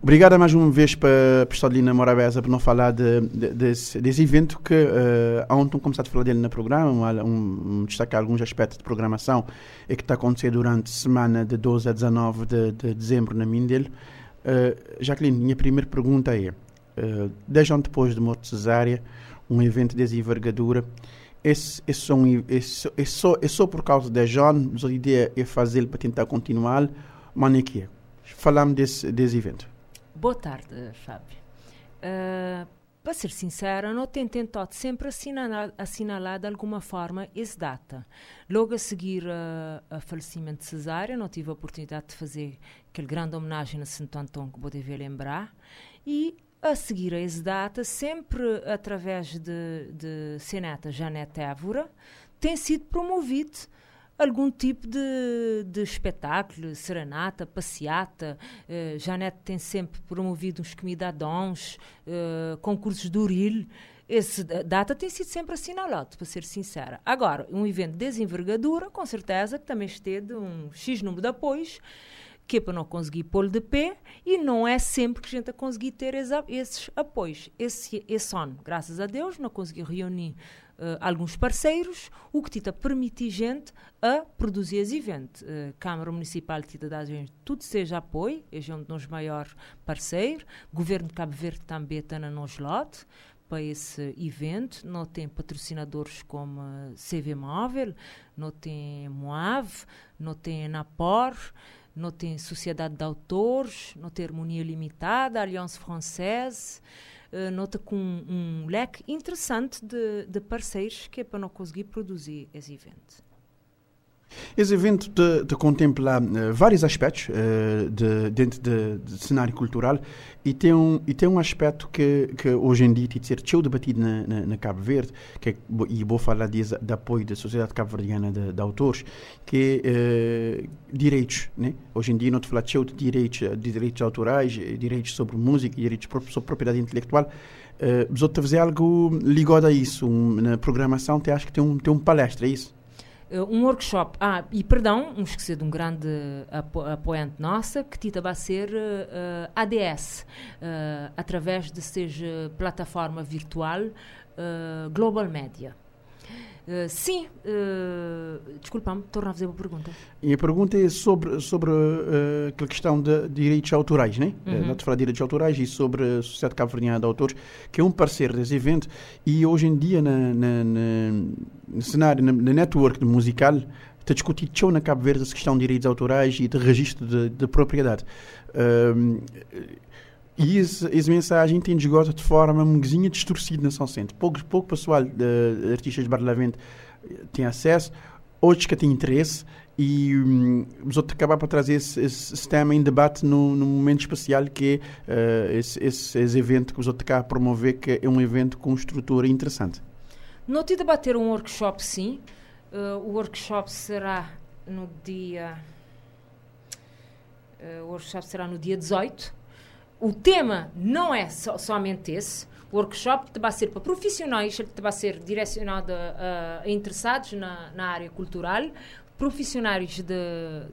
Obrigada mais uma vez para estar ali na Morabeza para não falar de, de, desse, desse evento que uh, ontem começado a falar dele no programa, um, um, destacar alguns aspectos de programação e que está acontecendo durante a semana de 12 a 19 de, de dezembro na Mindelo. Uh, Jacqueline, minha primeira pergunta é, uh, 10 anos depois de morte cesárea, um evento dessa envergadura, esse, só, esse, só, é só por causa da John, a ideia é fazê-lo para tentar continuar, mas é que é. Falamos desse, desse evento. Boa tarde, Fábio. Uh, para ser sincera, não tenho tentado sempre assinalar, assinalar de alguma forma essa data. Logo a seguir uh, a falecimento de Cesária, não tive a oportunidade de fazer aquele grande homenagem a Santo Antônio que vou dever lembrar. E a seguir a essa data, sempre através de, de Senata Janete Évora, tem sido promovido algum tipo de, de espetáculo, serenata, passeata. Uh, Janete tem sempre promovido uns comidadões, uh, concursos de uril. Essa data tem sido sempre assinalado, para ser sincera. Agora, um evento de desenvergadura, com certeza, que também esteve um X número de apoios, que é para não conseguir pô-lo de pé e não é sempre que a gente a conseguir ter esses apoios. Esse, esse ano, graças a Deus, não consegui reunir uh, alguns parceiros, o que tita permitir gente a produzir esse evento. Uh, Câmara Municipal tita da gente tudo seja apoio, é um dos maiores parceiros, Governo de Cabo Verde também está na nos lado para esse evento. Não tem patrocinadores como CV Móvel, não tem Moave, não tem Napor, não tem Sociedade de Autores, não tem Harmonia Limitada, Alliance Française, uh, nota com um, um leque interessante de, de parceiros que é para não conseguir produzir esse evento. Esse evento te, te contempla uh, vários aspectos uh, de, dentro do de, de cenário cultural e tem um, e tem um aspecto que, que hoje em dia tem de ser debatido na, na, na, Cabo Verde, que é, e vou falar de, de apoio da Sociedade Cabo-Verdiana de, de, Autores, que é uh, direitos. Né? Hoje em dia não te de direitos, de direitos autorais, direitos sobre música, direitos sobre propriedade intelectual. Uh, Vos fazer algo ligado a isso. Um, na programação, te acho que tem um, tem um palestra, é isso? Uh, um workshop. Ah, e perdão, esquecer de um grande apo apoiante nossa, que Tita vai ser uh, ADS, uh, através de seja plataforma virtual Global Media. Uh, sim, uh, desculpa-me, torna a fazer uma pergunta. E a pergunta é sobre, sobre uh, aquela questão de direitos autorais, né? Uhum. Não te falar de direitos autorais e sobre a Sociedade Cabo-Verdiana de Autores, que é um parceiro desse evento e hoje em dia na, na, na no cenário, na, na network musical, está discutido na Cabo Verde essa questão de direitos autorais e de registro de, de propriedade. E essa, mensagem tem esgota de forma um bocadinho distorcida na São Centro. Pouco, pouco pessoal de artistas de Barlavento tem acesso, outros que têm interesse e um, os outros acabar por trazer esse, esse, tema em debate no momento especial que é uh, esse, esse, esse, evento que os outros a promover, que é um evento com estrutura interessante. Não te debater um workshop, sim. Uh, o workshop será no dia... Uh, o workshop será no dia 18 o tema não é so, somente esse. O workshop vai ser para profissionais, vai ser direcionado a, a interessados na, na área cultural, profissionais de,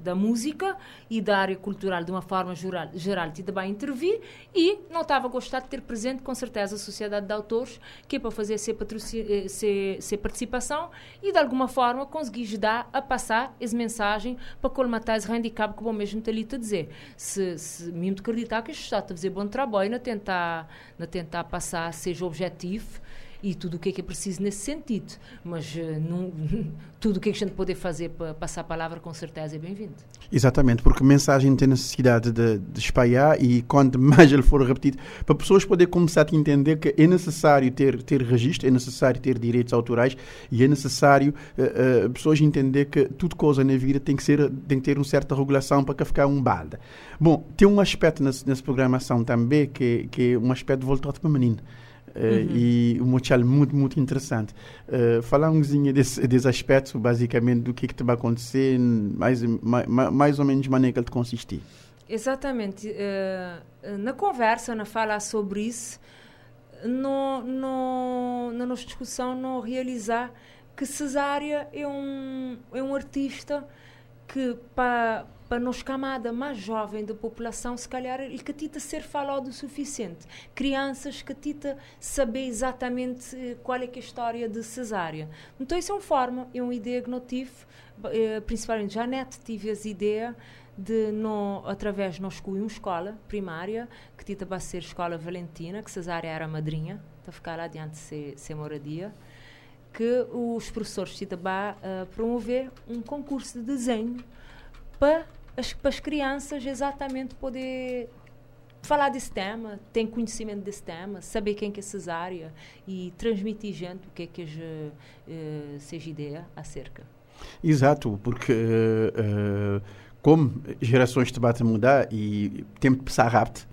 da música e da área cultural de uma forma geral, geral e também intervir e não estava a gostar de ter presente com certeza a Sociedade de Autores que é para fazer essa, essa, participação e de alguma forma conseguir ajudar a passar essa mensagem para colmatar esse handicap que o mesmo está ali a dizer. Se, se mesmo acreditar que está a fazer bom trabalho na tentar, na tentar passar seja objetivo e tudo o que é que é preciso nesse sentido. Mas uh, não, <laughs> tudo o que, é que a gente pode fazer para passar a palavra, com certeza, é bem-vindo. Exatamente, porque mensagem tem necessidade de, de espalhar e quando <laughs> mais ele for repetido, para pessoas poderem começar a entender que é necessário ter, ter registro, é necessário ter direitos autorais e é necessário uh, uh, pessoas entender que tudo coisa na vida tem que, ser, tem que ter uma certa regulação para que ficar um balde. Bom, tem um aspecto nessa, programação também que, que é um aspecto voltado para menino. Eh, uhum. e um motivo muito, muito interessante. Uh, falar um pouquinho desse, desse aspecto, basicamente, do que, que vai acontecer, mais, mais, mais ou menos de maneira que ele consistir. Exatamente. Uh, na conversa, na fala sobre isso, no, no, na nossa discussão, não realizar que Cesária é um, é um artista que, para para nos camada mais jovem da população, se calhar, e que tita ser falado o suficiente. Crianças que tita saber exatamente eh, qual é, que é a história de cesárea. Então, isso é uma forma, é uma ideia que não tive, eh, principalmente já net tive essa ideia de, no, através nós uma escola primária, que tita vai ser Escola Valentina, que cesárea era madrinha, para ficar lá adiante ser, ser moradia que os professores de Itabá uh, promover um concurso de desenho para as, para as crianças exatamente poder falar desse tema, ter conhecimento desse tema, saber quem que é cesárea e transmitir gente o que é que uh, seja ideia acerca. Exato, porque uh, como gerações te batem a mudar e tempo de passar rápido,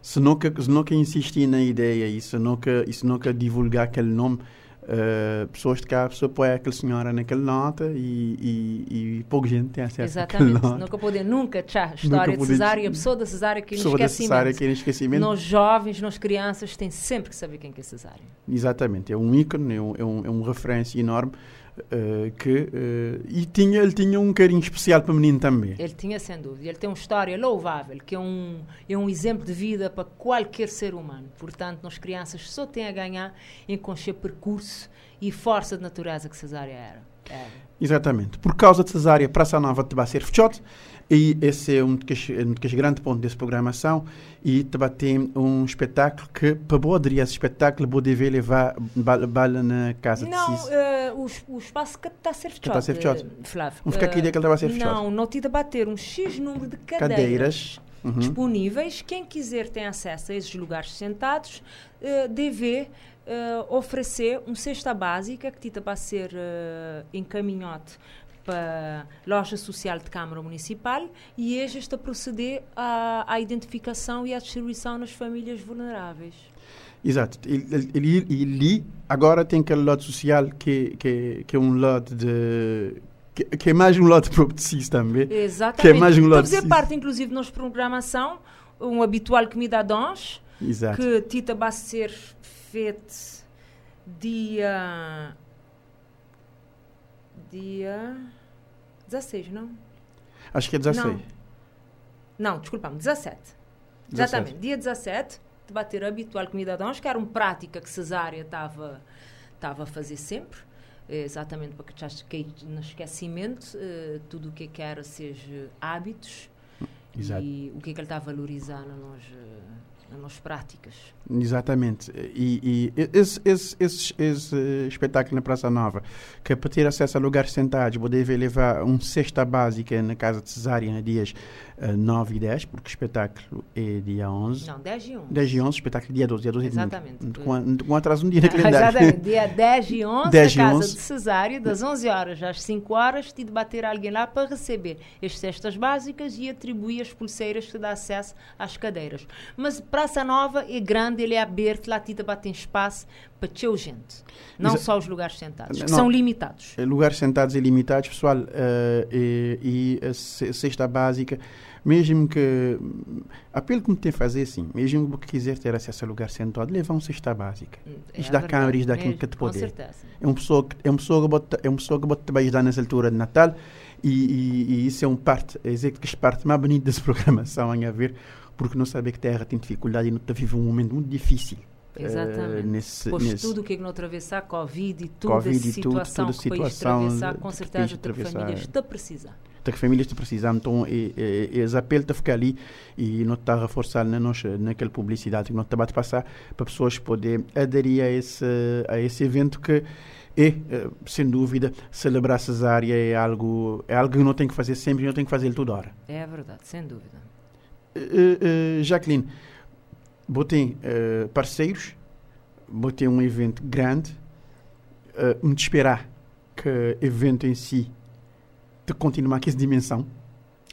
se nunca, se nunca insistir na ideia e se nunca, e se nunca divulgar aquele nome, Uh, pessoas de cá, a pessoa põe aquela senhora naquela nota e, e, e pouca gente tem acesso Exatamente. nota. Nunca poder, nunca, tchá, história nunca de cesárea, a pessoa da cesárea que pessoa esquecimento. que esquecimento. Nos jovens, nas crianças, têm sempre que saber quem é cesárea. Exatamente, é um ícone, é um, é um, é um referência enorme. Uh, que uh, e tinha ele tinha um carinho especial para o menino também ele tinha sem dúvida ele tem uma história louvável que é um é um exemplo de vida para qualquer ser humano portanto nós crianças só têm a ganhar em conhecer percurso e força de natureza que Cesária era, era. Exatamente. Por causa de Cesária, Praça Nova de ser fechote E esse é um dos, um dos grandes pontos dessa programação. E também tem um espetáculo que, para poder esse espetáculo, pode ver levar bala na casa não, de uh, o, o espaço que está a ser fechado, está a ser fechado. Uh, Flávio. Não fica aqui ideia que ele estava a ser fechado. Não, não te bater um X número de cadeiras, cadeiras. Uhum. disponíveis. Quem quiser tem acesso a esses lugares sentados, uh, deve uh, oferecer uma cesta básica que vai ser uh, encaminhado para a loja social de Câmara Municipal e este está a proceder à, à identificação e à distribuição nas famílias vulneráveis. Exato. E ali agora tem aquele lote social que, que, que é um lote de que, que, é mais um lote <laughs> para si também. Exatamente. Que é mais um Para fazer parte, inclusive, da nossa programação, um habitual comida a dons, Exato. que Tita vai ser feito dia dia 16, não? Acho que é 16. Não, não desculpa-me, 17. 17. Exatamente, dia 17, de bater a habitual comida de anjo, que era uma prática que Cesária estava a fazer sempre, exatamente para que já no esquecimento uh, tudo o que, é que era seja hábitos Exato. e o que é que ele está a valorizar nos, nas práticas. Exatamente. E, e esse, esse, esse, esse, espetáculo na Praça Nova, que é para ter acesso a lugares sentados, poder levar uma cesta básica na casa de Cesária dias uh, 9 e 10, porque o espetáculo é dia 11. Não, 10 e 11. 10 e 11, espetáculo dia 12. Dia 12 Exatamente. É com, com atraso um dia na <laughs> calendário. Exatamente. Dia <laughs> 10 e 11, 10 na casa 11. de Cesária, das 11 horas às 5 horas, de bater alguém lá para receber as cestas básicas e atribuir as pulseiras que dá acesso às cadeiras. Mas Praça Nova é grande, ele é aberto, lá tita tem espaço para teu gente. Não Exa só os lugares sentados, que Não. são limitados. Lugares sentados e limitados, pessoal, uh, e, e a ce- cesta básica, mesmo que. Apelo que me tem a fazer assim, mesmo que quiser ter acesso a lugar sentado, levar uma cesta básica. É Isto dá câmara, isto dá aquilo mesmo, que te Com poder. certeza. É uma pessoa que, é uma pessoa que bota, é uma pessoa que bota trabalhos nessa altura de Natal e, e, e isso é um parte, é dizer que parte mais bonita dessa <laughs> programação a ver, porque não sabe que a Terra tem dificuldade e não está a viver um momento muito difícil. Exatamente. nesse, Pois nesse, tudo o que é que não atravessar, Covid e tudo, Covid e tudo, situação toda a que o país atravessar, com certeza atravessar. famílias está a precisar. que famílias te precisam, então é, é, esse apelo está a ficar ali e não está a reforçar na nossa, naquela publicidade que não está a passar para pessoas poderem aderir a esse, a esse evento que é, eh, sem dúvida, celebrar cesárea é algo, é algo que não tem que fazer sempre e não tem que fazer toda hora. É verdade, sem dúvida. Eh, eh, Jacqueline, botei eh, parceiros, botei um evento grande, eh, me esperar que o evento em si te continuar com essa dimensão,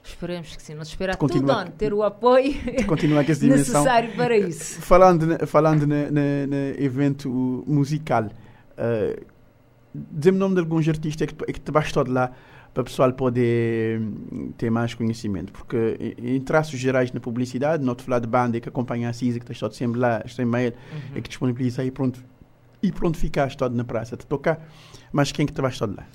Esperemos que sim. Nós esperar tudo on, ter o apoio <laughs> te continuar com essa dimensão. necessário para isso. Falando, falando na evento musical, uh, diz-me o nome de alguns artistas que, que te bastou de lá para o pessoal poder hum, ter mais conhecimento. Porque, em, traços gerais na publicidade, não te falar de banda que acompanha a CISA, que está todo sempre lá, está em mail, é que disponibiliza e pronto. E pronto, ficaste todo na praça, te tocar. Mas quem que te bastou de lá?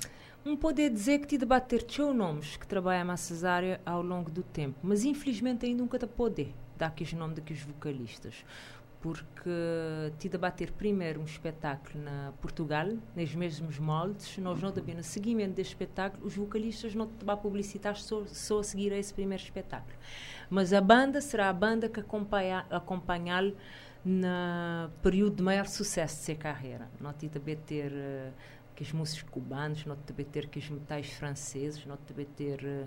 Um poder dizer que te debater teu nomes que trabalham a cesárea ao longo do tempo, mas infelizmente ainda nunca te poder dar aqueles nomes daqueles vocalistas. Porque te debater primeiro um espetáculo na Portugal, nos mesmos moldes, nós não também no seguimento deste espetáculo, os vocalistas não vão publicitar só, só a seguir a esse primeiro espetáculo. Mas a banda será a banda que acompanha, acompanhá-lo no período de maior sucesso de sua carreira. Não te também ter eh, que os músicos cubanos, não te ter que os metais franceses, não te ter eh,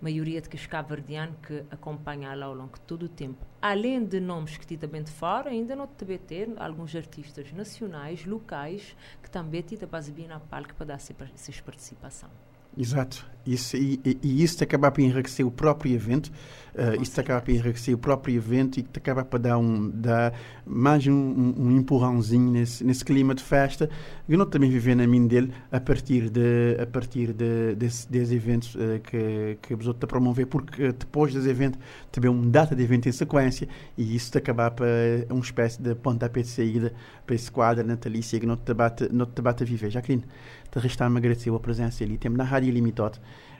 maioria de cabo-verdianos que acompanham ao longo de todo o tempo. Além de nomes que te também de fora, ainda não te ter alguns artistas nacionais, locais, que também te bem na palco para dar essa essa participação. Exato. Isso, e, e, e isso acaba por enriquecer o próprio evento. Uh, isso te acaba por enriquecer o próprio evento e acaba por dar, um, dar mais um, um, um empurrãozinho nesse, nesse clima de festa. Eu não também viver na mim dele a partir de a partir de, desse, desses eventos uh, que que os outros te promover porque depois desse evento também uma data de evento em sequência e isso acaba por uh, uma espécie de pontapé de saída para esse quadro natalício que não te bate não te bate a viver. Jacqueline, te resta-me agradecer a presença ali. Temos na Rádio Limitot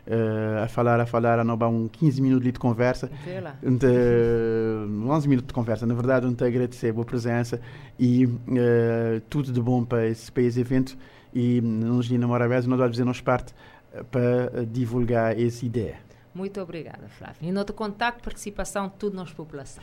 uh, a falar, a falar, a não um 15 minutos de conversa. Vê lá. De, 11 minutos de conversa, na verdade, onde te agradecer a boa presença e uh, tudo de bom para esse, para esse evento. E nos Namora nós vamos fazer nossa parte para divulgar essa ideia. Muito obrigada, Flávia. E no contacto, participação, tudo nas população.